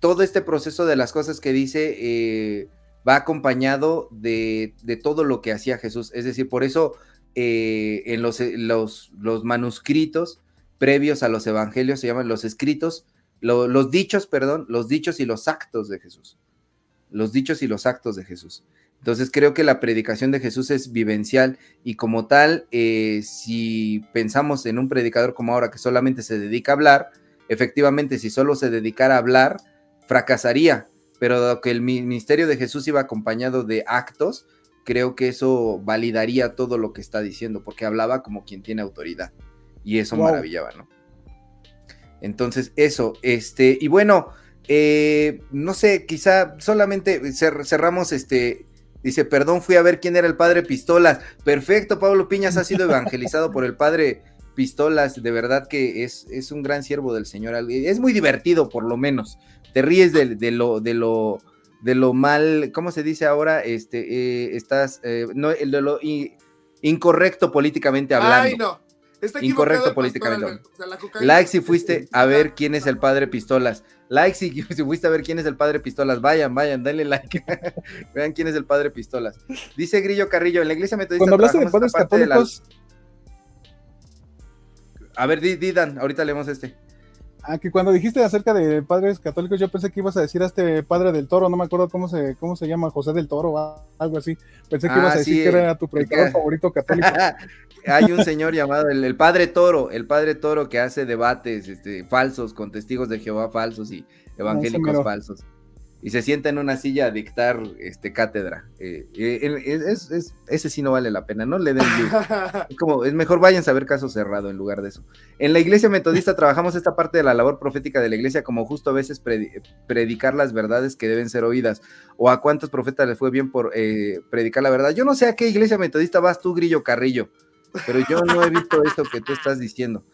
todo este proceso de las cosas que dice eh, va acompañado de, todo lo que hacía Jesús. Es decir, por eso eh, en los, los, los, manuscritos previos a los evangelios se llaman los escritos, los dichos, perdón, los dichos y los actos de Jesús. Los dichos y los actos de Jesús. Entonces creo que la predicación de Jesús es vivencial y como tal, eh, si pensamos en un predicador como ahora que solamente se dedica a hablar, efectivamente si solo se dedicara a hablar, fracasaría pero que el ministerio de Jesús iba acompañado de actos, creo que eso validaría todo lo que está diciendo, porque hablaba como quien tiene autoridad. Y eso maravillaba, ¿no? Entonces, eso, este, y bueno, eh, no sé, quizá solamente cerramos este. Dice, perdón, fui a ver quién era el padre Pistolas. Perfecto, Pablo Piñas ha sido [LAUGHS] evangelizado por el padre Pistolas. De verdad que es, es un gran siervo del Señor. Es muy divertido, por lo menos te ríes de, lo, de lo, de lo mal, ¿cómo se dice ahora? Este, eh, estás, eh, no, el de lo incorrecto políticamente hablando. Ay, no. incorrecto políticamente. hablando. like si fuiste a ver quién es el padre Pistolas. Like [LAUGHS] si, fuiste a ver quién es el padre Pistolas. Vayan, vayan, denle like. [LAUGHS] Vean quién es el padre Pistolas. Dice Grillo Carrillo, en la iglesia metodista. Cuando hablaste de padres católicos. A ver, Didan, ahorita leemos este. Ah, que cuando dijiste acerca de padres católicos, yo pensé que ibas a decir a este padre del toro, no me acuerdo cómo se, cómo se llama, José del Toro o algo así. Pensé que ibas a ah, decir que era tu predicador favorito católico. [LAUGHS] Hay un señor llamado el, padre Toro, el padre Toro que hace debates este, falsos con testigos de Jehová falsos y evangélicos falsos y se sienta en una silla a dictar este, cátedra. Eh, eh, es, ese sí no vale la pena, no le den [LAUGHS] Es como, es mejor vayan a ver caso cerrado en lugar de eso. En la iglesia metodista trabajamos esta parte de la labor profética de la iglesia como justo a veces predicar las verdades que deben ser oídas. O a cuántos profetas les fue bien por eh, predicar la verdad. Yo no sé a qué iglesia metodista vas tú, Grillo Carrillo. pero yo no he visto esto que tú estás diciendo.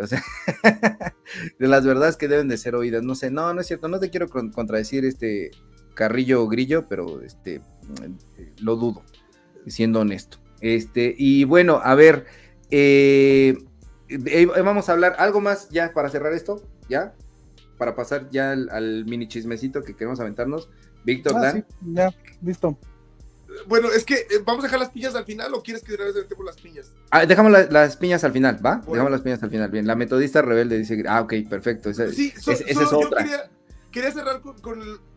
O sea, [LAUGHS] de las verdades que deben de ser oídas. No sé, no, no es cierto, no te quiero contradecir este carrillo grillo, pero este lo dudo, siendo honesto. Este, y bueno, a ver, eh, eh, vamos a hablar algo más ya para cerrar esto, ¿ya? Para pasar ya al, mini chismecito que queremos aventarnos. Víctor, ah, Dan. ya, listo. Bueno, es que eh, vamos a dejar las piñas al final o quieres que vez las piñas. Ah, dejamos las piñas al final, ¿va? Dejamos las piñas al final. Bien, la metodista rebelde dice, ah, ok, perfecto. sí, esa es otra. Yo quería, cerrar con,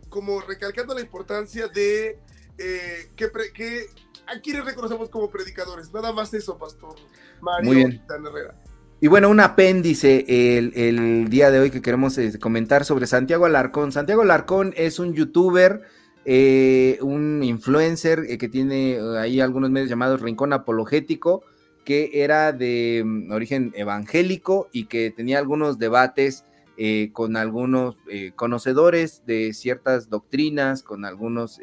como recalcando la importancia de eh, que, que a quienes reconocemos como predicadores. Nada más eso, Pastor Mario Muy bien. Herrera. Y bueno, un apéndice el, día de hoy que queremos eh, comentar sobre Santiago Alarcón. Santiago Alarcón es un youtuber, eh, un influencer eh, que tiene ahí algunos medios llamados Rincón Apologético, que era de mm, origen evangélico y que tenía algunos debates con algunos conocedores de ciertas doctrinas, con algunos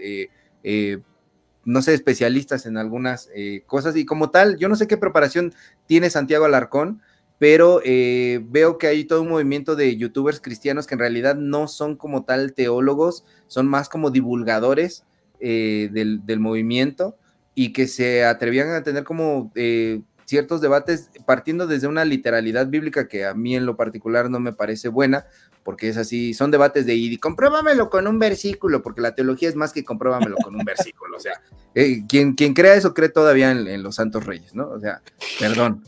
no sé, especialistas en algunas cosas. Y como tal, yo no sé qué preparación tiene Santiago Alarcón, pero eh, veo que hay todo un movimiento de youtubers cristianos que en realidad no son como tal teólogos, son más como divulgadores eh, del, movimiento y que se atrevían a tener como eh, ciertos debates partiendo desde una literalidad bíblica que a mí en lo particular no me parece buena, porque es así, son debates de y compruébamelo con un versículo, porque la teología es más que compruébamelo con un versículo, o sea, quien, quien crea eso cree todavía en, los santos reyes, ¿no? O sea, perdón.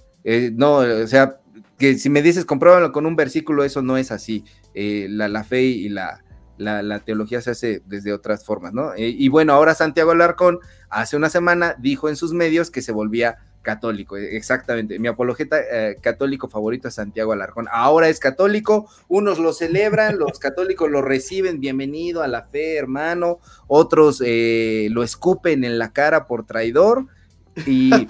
no, o sea, que si me dices compruébalo con un versículo, eso no es así. Eh, la, fe y la, la, teología se hace desde otras formas, ¿no? Eh, y bueno, ahora Santiago Alarcón hace una semana dijo en sus medios que se volvía católico, eh, exactamente. Mi apologeta católico favorito es Santiago Alarcón. Ahora es católico, unos lo celebran, los católicos lo reciben, bienvenido a la fe, hermano, otros lo escupen en la cara por traidor y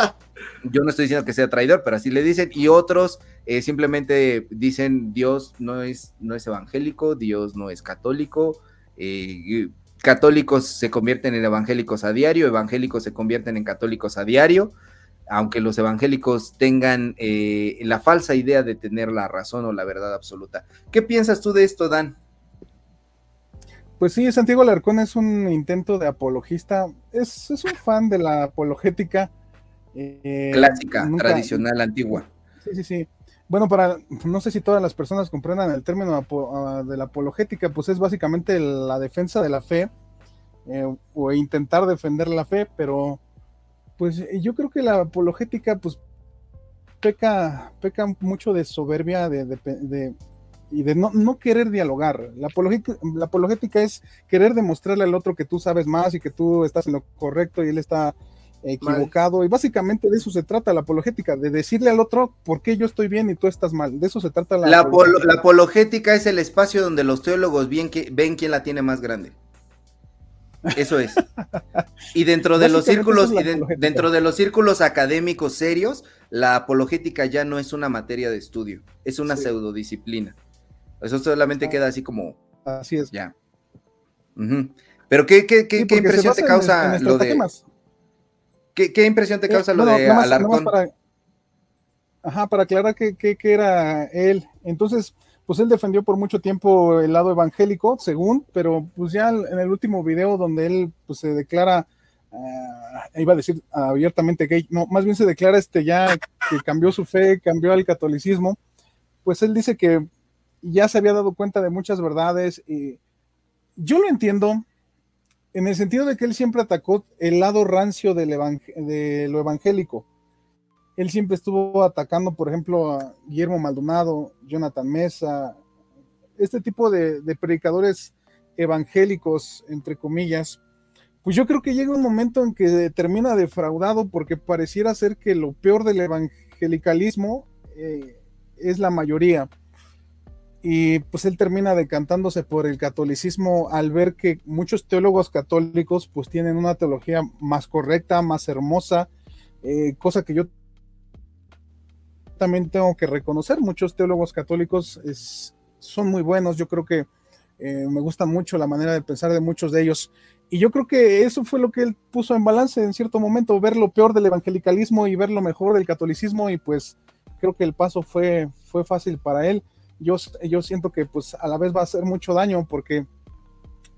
yo no estoy diciendo que sea traidor, pero así le dicen, y otros eh, simplemente dicen Dios no es, no es evangélico, Dios no es católico, eh, católicos se convierten en evangélicos a diario, evangélicos se convierten en católicos a diario, aunque los evangélicos tengan eh, la falsa idea de tener la razón o la verdad absoluta. ¿Qué piensas tú de esto, Dan? Pues sí, Santiago Alarcón es un intento de apologista, es un fan de la apologética eh, Clásica, tradicional, antigua. Sí, sí, sí. Bueno, para, no sé si todas las personas comprendan el término ah, de la apologética, pues es básicamente la defensa de la fe eh, o intentar defender la fe, pero pues yo creo que la apologética pues peca, peca mucho de soberbia de, y de no, querer dialogar. La apologética, la apologética es querer demostrarle al otro que tú sabes más y que tú estás en lo correcto y él está equivocado. Y básicamente de eso se trata la apologética, de decirle al otro por qué yo estoy bien y tú estás mal. De eso se trata la, la apologética. la apologética es el espacio donde los teólogos ven, que, ven quién la tiene más grande. Eso es. [LAUGHS] Y dentro de los círculos, dentro de los círculos académicos serios, la apologética ya no es una materia de estudio, es una pseudodisciplina. Eso solamente ah. queda así como. Así es. Ya. Pero qué, qué, qué, impresión te causa lo de. ¿Qué, impresión te eh, causa lo de Alarcón? para, ajá, para aclarar que, era él. Entonces, pues él defendió por mucho tiempo el lado evangélico, según, pero pues ya en el último video donde él pues se declara, uh, iba a decir abiertamente gay, no, más bien se declara este ya que cambió su fe, cambió al catolicismo, pues él dice que ya se había dado cuenta de muchas verdades y yo lo entiendo, en el sentido de que él siempre atacó el lado rancio de lo evangélico. Él siempre estuvo atacando, por ejemplo, a Guillermo Maldonado, Jonathan Mesa, este tipo de, predicadores evangélicos, entre comillas. Pues yo creo que llega un momento en que termina defraudado porque pareciera ser que lo peor del evangelicalismo eh, es la mayoría y pues él termina decantándose por el catolicismo al ver que muchos teólogos católicos pues tienen una teología más correcta, más hermosa, eh, cosa que yo también tengo que reconocer, muchos teólogos católicos son muy buenos, yo creo que eh, me gusta mucho la manera de pensar de muchos de ellos. Y yo creo que eso fue lo que él puso en balance en cierto momento, ver lo peor del evangelicalismo y ver lo mejor del catolicismo y pues creo que el paso fue, fue fácil para él. Yo, yo siento que pues a la vez va a hacer mucho daño porque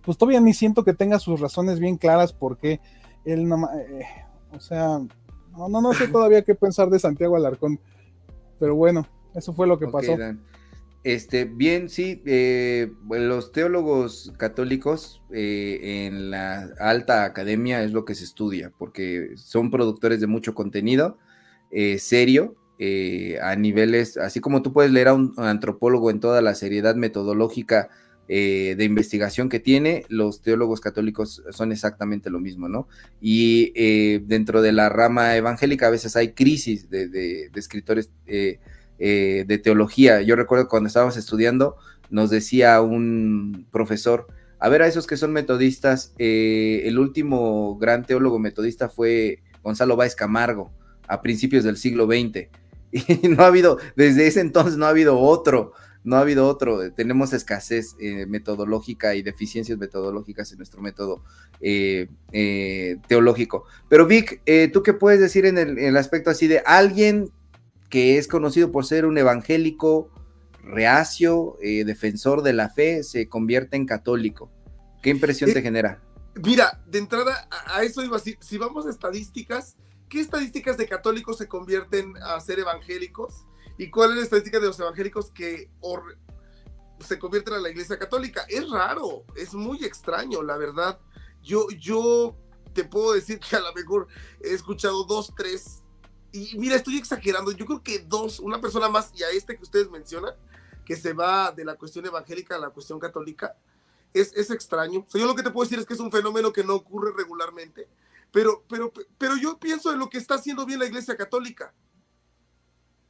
pues todavía ni siento que tenga sus razones bien claras porque él no, eh, o sea, no, no, no sé [LAUGHS] todavía qué pensar de Santiago Alarcón, pero bueno, eso fue lo que pasó. Este, bien, sí, eh, los teólogos católicos eh, en la alta academia es lo que se estudia, porque son productores de mucho contenido eh, a niveles, así como tú puedes leer a un antropólogo en toda la seriedad metodológica de investigación que tiene, los teólogos católicos son exactamente lo mismo, ¿no? Y dentro de la rama evangélica a veces hay crisis de, escritores eh, de teología. Yo recuerdo cuando estábamos estudiando, nos decía un profesor, a ver, a esos que son metodistas, eh, el último gran teólogo metodista fue Gonzalo Báez Camargo, a principios del siglo XX. Y [LAUGHS] no ha habido, desde ese entonces no ha habido otro, no ha habido otro. Tenemos escasez eh, metodológica y deficiencias metodológicas en nuestro método teológico. Pero Vic, ¿tú qué puedes decir en el, en el aspecto así de alguien que es conocido por ser un evangélico reacio, eh, defensor de la fe, se convierte en católico. ¿Qué impresión te eh, genera? Mira, de entrada a eso iba, si, si vamos a estadísticas, ¿qué estadísticas de católicos se convierten a ser evangélicos? ¿Y cuál es la estadística de los evangélicos que se convierten a la iglesia católica? Es raro, es muy extraño, la verdad. Yo, yo te puedo decir que a lo mejor he escuchado dos, tres y mira, estoy exagerando, yo creo que dos, una persona más y a este que ustedes mencionan, que se va de la cuestión evangélica a la cuestión católica, es, es extraño. O yo lo que te puedo decir es que es un fenómeno que no ocurre regularmente, pero, pero, pero yo pienso en lo que está haciendo bien la Iglesia Católica.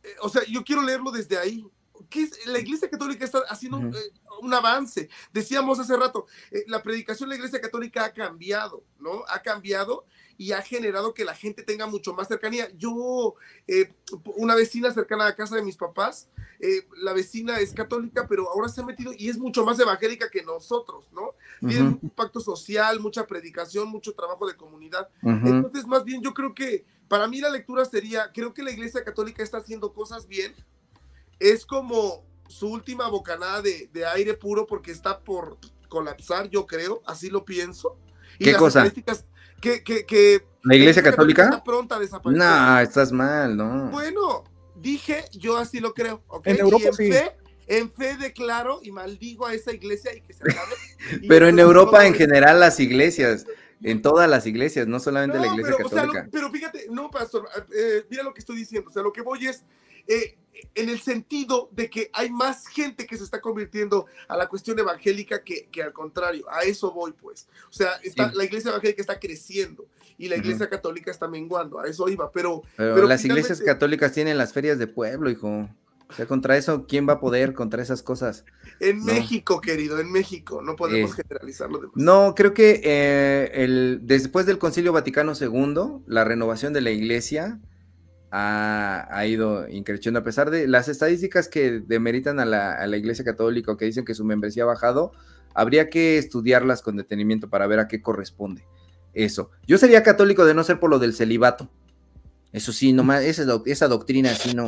Eh, o sea, yo quiero leerlo desde ahí. ¿Qué es? La Iglesia Católica está haciendo eh, un avance. Decíamos hace rato, eh, la predicación de la Iglesia Católica ha cambiado, ¿no? Ha cambiado y ha generado que la gente tenga mucho más cercanía. Yo, eh, una vecina cercana a la casa de mis papás, eh, la vecina es católica, pero ahora se ha metido y es mucho más evangélica que nosotros, ¿no? Tiene un pacto social, mucha predicación, mucho trabajo de comunidad. Entonces, más bien, yo creo que para mí la lectura sería, creo que la Iglesia Católica está haciendo cosas bien. Es como su última bocanada de, aire puro porque está por colapsar, yo creo, así lo pienso. Y ¿Qué las cosa? que, ¿La iglesia católica? Está pronta a desaparecer. No, estás mal, ¿no? Bueno, dije, yo así lo creo, En Europa en fe, en fe declaro y maldigo a esa iglesia y que se acabe. [LAUGHS] pero en Europa en general las iglesias, en todas las iglesias, no solamente la iglesia católica. pero fíjate, no, pastor, eh, mira lo que estoy diciendo, o sea, lo que voy es, eh, en el sentido de que hay más gente que se está convirtiendo a la cuestión evangélica que, que al contrario. A eso voy, pues. O sea, está, la iglesia evangélica está creciendo y la iglesia católica está menguando. A eso iba, pero. Pero, las iglesias católicas tienen las ferias de pueblo, hijo. O sea, contra eso, ¿quién va a poder contra esas cosas? En México, querido, en México, no podemos eh, generalizarlo. De no, creo que eh, el, después del Concilio Vaticano II, la renovación de la iglesia, ha, ido increciendo. A pesar de las estadísticas que demeritan a la, Iglesia Católica o que dicen que su membresía ha bajado, habría que estudiarlas con detenimiento para ver a qué corresponde eso. Yo sería católico de no ser por lo del celibato. Eso sí, nomás, esa, esa doctrina así no,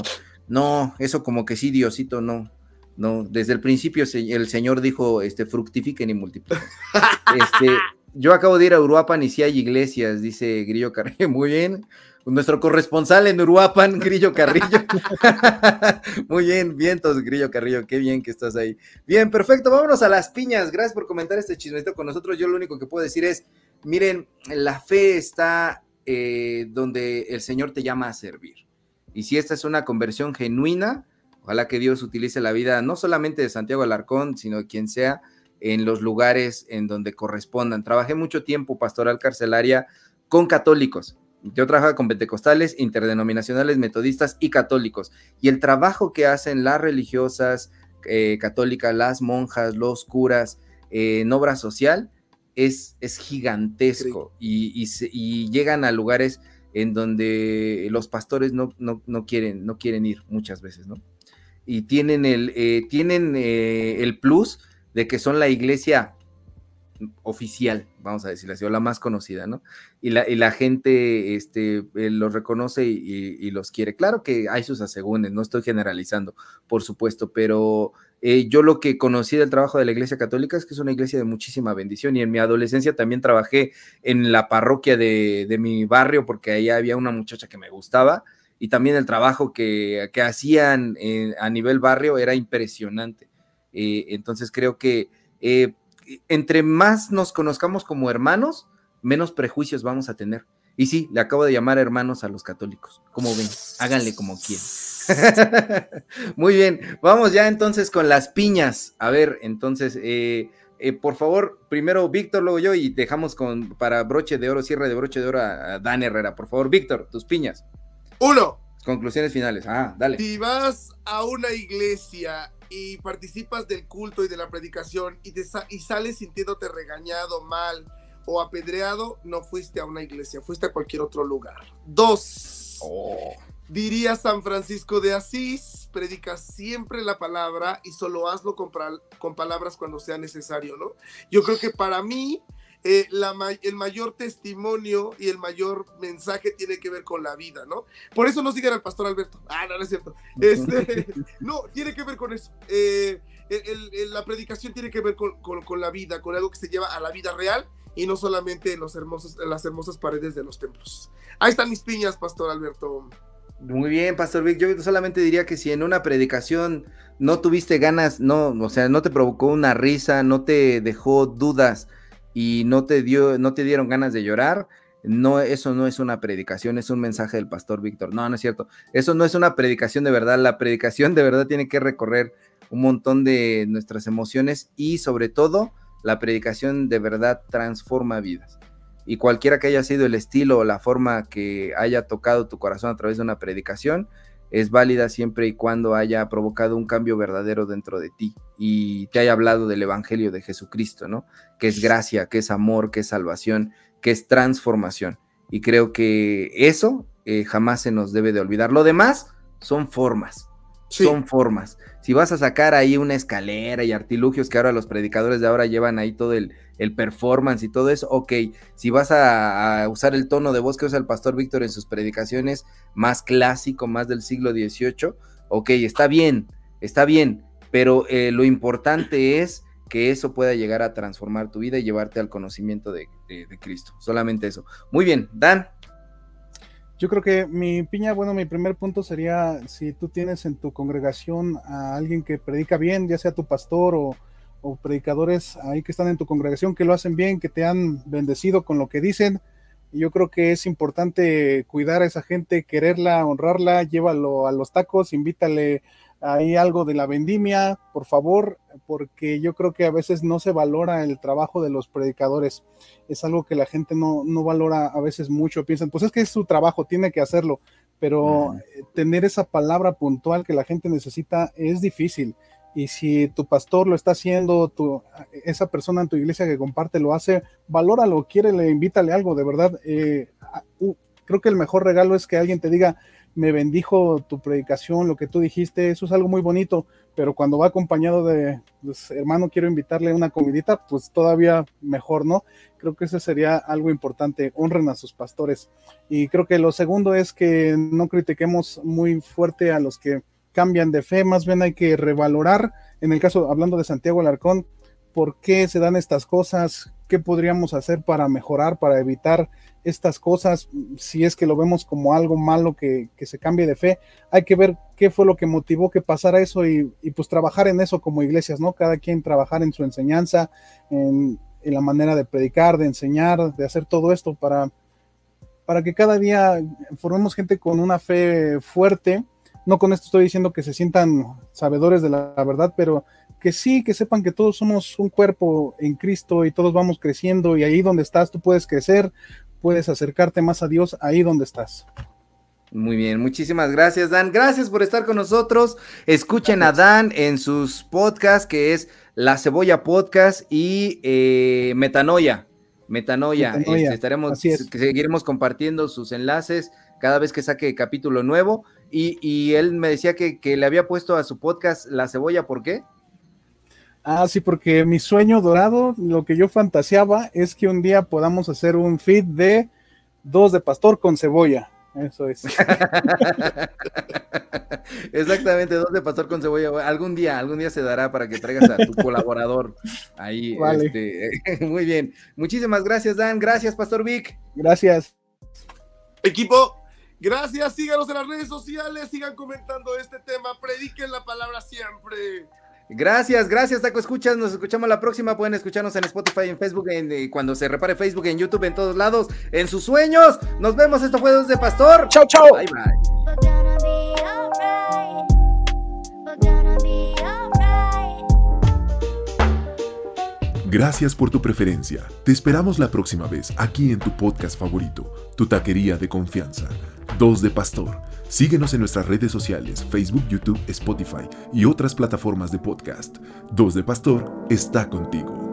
no, eso como que sí, Diosito, no. No, desde el principio el Señor dijo, este, fructifiquen y multipliquen. [LAUGHS] Este, yo acabo de ir a Uruapan y si hay iglesias, dice Grillo Carrillo, muy bien. Nuestro corresponsal en Uruapan, [LAUGHS] Grillo Carrillo. [LAUGHS] muy bien, vientos, Grillo Carrillo, qué bien que estás ahí. Bien, perfecto, vámonos a las piñas. Gracias por comentar este chismecito con nosotros. Yo lo único que puedo decir es, miren, la fe está eh, donde el Señor te llama a servir. Y si esta es una conversión genuina, ojalá que Dios utilice la vida no solamente de Santiago Alarcón, sino de quien sea en los lugares en donde correspondan. Trabajé mucho tiempo pastoral carcelaria con católicos. Yo trabajaba con pentecostales, interdenominacionales, metodistas y católicos. Y el trabajo que hacen las religiosas eh, católicas, las monjas, los curas eh, en obra social es, es gigantesco y, llegan a lugares en donde los pastores no, no, quieren, no quieren ir muchas veces, ¿no? Y tienen el, eh, tienen, el plus de que son la iglesia oficial, vamos a decirlo así, o la más conocida, ¿no? Y la, y la gente este, eh, los reconoce y, los quiere. Claro que hay sus asegúnes, no estoy generalizando, por supuesto, pero eh, yo lo que conocí del trabajo de la Iglesia Católica es que es una iglesia de muchísima bendición y en mi adolescencia también trabajé en la parroquia de, de mi barrio porque ahí había una muchacha que me gustaba y también el trabajo que, que hacían eh, a nivel barrio era impresionante. entonces creo que entre más nos conozcamos como hermanos, menos prejuicios vamos a tener. Y sí, le acabo de llamar hermanos a los católicos. Como ven, háganle como quieran. [LAUGHS] Muy bien, vamos ya entonces con las piñas. A ver, entonces, eh, eh, por favor, primero Víctor, luego yo, y dejamos con para broche de oro, cierre de broche de oro a, Dan Herrera. Por favor, Víctor, tus piñas. Uno. Conclusiones finales. Ah, dale. Si vas a una iglesia y participas del culto y de la predicación y, te y sales sintiéndote regañado, mal o apedreado, no fuiste a una iglesia, fuiste a cualquier otro lugar. Dos, oh. diría San Francisco de Asís, predica siempre la palabra y solo hazlo con, con palabras cuando sea necesario, ¿no? Yo creo que para mí eh, el mayor testimonio y el mayor mensaje tiene que ver con la vida, ¿no? Por eso no sigan al pastor Alberto. Ah, no, no es cierto. [LAUGHS] Este, no, tiene que ver con eso. Eh, la predicación tiene que ver con, la vida, con algo que se lleva a la vida real y no solamente en, los hermosos, en las hermosas paredes de los templos. Ahí están mis piñas, pastor Alberto. Muy bien, Pastor Vic. Yo solamente diría que si en una predicación no tuviste ganas, no, o sea, no te provocó una risa, no te dejó dudas, y no te dio, no te dieron ganas de llorar, no, eso no es una predicación, es un mensaje del pastor Víctor. No, no es cierto. Eso no es una predicación de verdad. La predicación de verdad tiene que recorrer un montón de nuestras emociones y sobre todo la predicación de verdad transforma vidas. Y cualquiera que haya sido el estilo o la forma que haya tocado tu corazón a través de una predicación, es válida siempre y cuando haya provocado un cambio verdadero dentro de ti y te haya hablado del Evangelio de Jesucristo, ¿no? Que es gracia, que es amor, que es salvación, que es transformación. Y creo que eso eh, jamás se nos debe de olvidar. Lo demás son formas, son formas. Si vas a sacar ahí una escalera y artilugios que ahora los predicadores de ahora llevan ahí todo el, performance y todo eso, ok. Si vas a, usar el tono de voz que usa el pastor Víctor en sus predicaciones, más clásico, más del siglo XVIII, ok, está bien, está bien, pero eh, lo importante es que eso pueda llegar a transformar tu vida y llevarte al conocimiento de Cristo. Solamente eso. Muy bien, Dan. Yo creo que mi piña, bueno, mi primer punto sería si tú tienes en tu congregación a alguien que predica bien, ya sea tu pastor o, predicadores ahí que están en tu congregación que lo hacen bien, que te han bendecido con lo que dicen. Yo creo que es importante cuidar a esa gente, quererla, honrarla, llévalo a los tacos, invítale hay algo de la vendimia, por favor, porque yo creo que a veces no se valora el trabajo de los predicadores. Es algo que la gente no, valora a veces mucho. Piensan, pues es que es su trabajo, tiene que hacerlo, pero tener esa palabra puntual que la gente necesita es difícil. Y si tu pastor lo está haciendo, esa persona en tu iglesia que comparte lo hace, valóralo, quiere, invítale algo, de verdad. Eh, creo que el mejor regalo es que alguien te diga, me bendijo tu predicación, lo que tú dijiste, eso es algo muy bonito, pero cuando va acompañado de, pues, hermano, quiero invitarle una comidita, pues todavía mejor, ¿no? Creo que eso sería algo importante, honren a sus pastores. Y creo que lo segundo es que no critiquemos muy fuerte a los que cambian de fe, más bien hay que revalorar, en el caso, hablando de Santiago Alarcón, por qué se dan estas cosas, qué podríamos hacer para mejorar, para evitar estas cosas, si es que lo vemos como algo malo que, se cambie de fe, hay que ver qué fue lo que motivó que pasara eso y, pues trabajar en eso como iglesias, ¿no? Cada quien trabajar en su enseñanza, en, la manera de predicar, de enseñar, de hacer todo esto para, para que cada día formemos gente con una fe fuerte. No con esto estoy diciendo que se sientan sabedores de la verdad, pero que sí, que sepan que todos somos un cuerpo en Cristo y todos vamos creciendo y ahí donde estás tú puedes crecer, puedes acercarte más a Dios ahí donde estás. Muy bien, muchísimas gracias Dan. Gracias por estar con nosotros. Escuchen a Dan en sus podcasts que es La Cebolla Podcast y eh, Metanoia. Metanoia. Este, estaremos, seguiremos compartiendo sus enlaces cada vez que saque capítulo nuevo. Y, él me decía que, que, le había puesto a su podcast La Cebolla, ¿por qué? Ah, sí, porque mi sueño dorado, lo que yo fantaseaba es que un día podamos hacer un feed de dos de pastor con cebolla. Eso es. [LAUGHS] Exactamente, dos de pastor con cebolla. Algún día, algún día se dará para que traigas a tu [LAUGHS] colaborador ahí. Este, [LAUGHS] muy bien. Muchísimas gracias, Dan. Gracias, Pastor Vic. Gracias. Equipo, gracias. Síganos en las redes sociales, sigan comentando este tema, prediquen la palabra siempre. Gracias, gracias, Taco Escuchas. Nos escuchamos la próxima. Pueden escucharnos en Spotify, en Facebook, en, eh, cuando se repare Facebook, en YouTube, en todos lados, en sus sueños. Nos vemos. Esto fue Dos de Pastor. Chao, chao. Bye, bye. Gracias por tu preferencia. Te esperamos la próxima vez aquí en tu podcast favorito, tu taquería de confianza. Dos de Pastor. Síguenos en nuestras redes sociales, Facebook, YouTube, Spotify y otras plataformas de podcast. Dos de Pastor está contigo.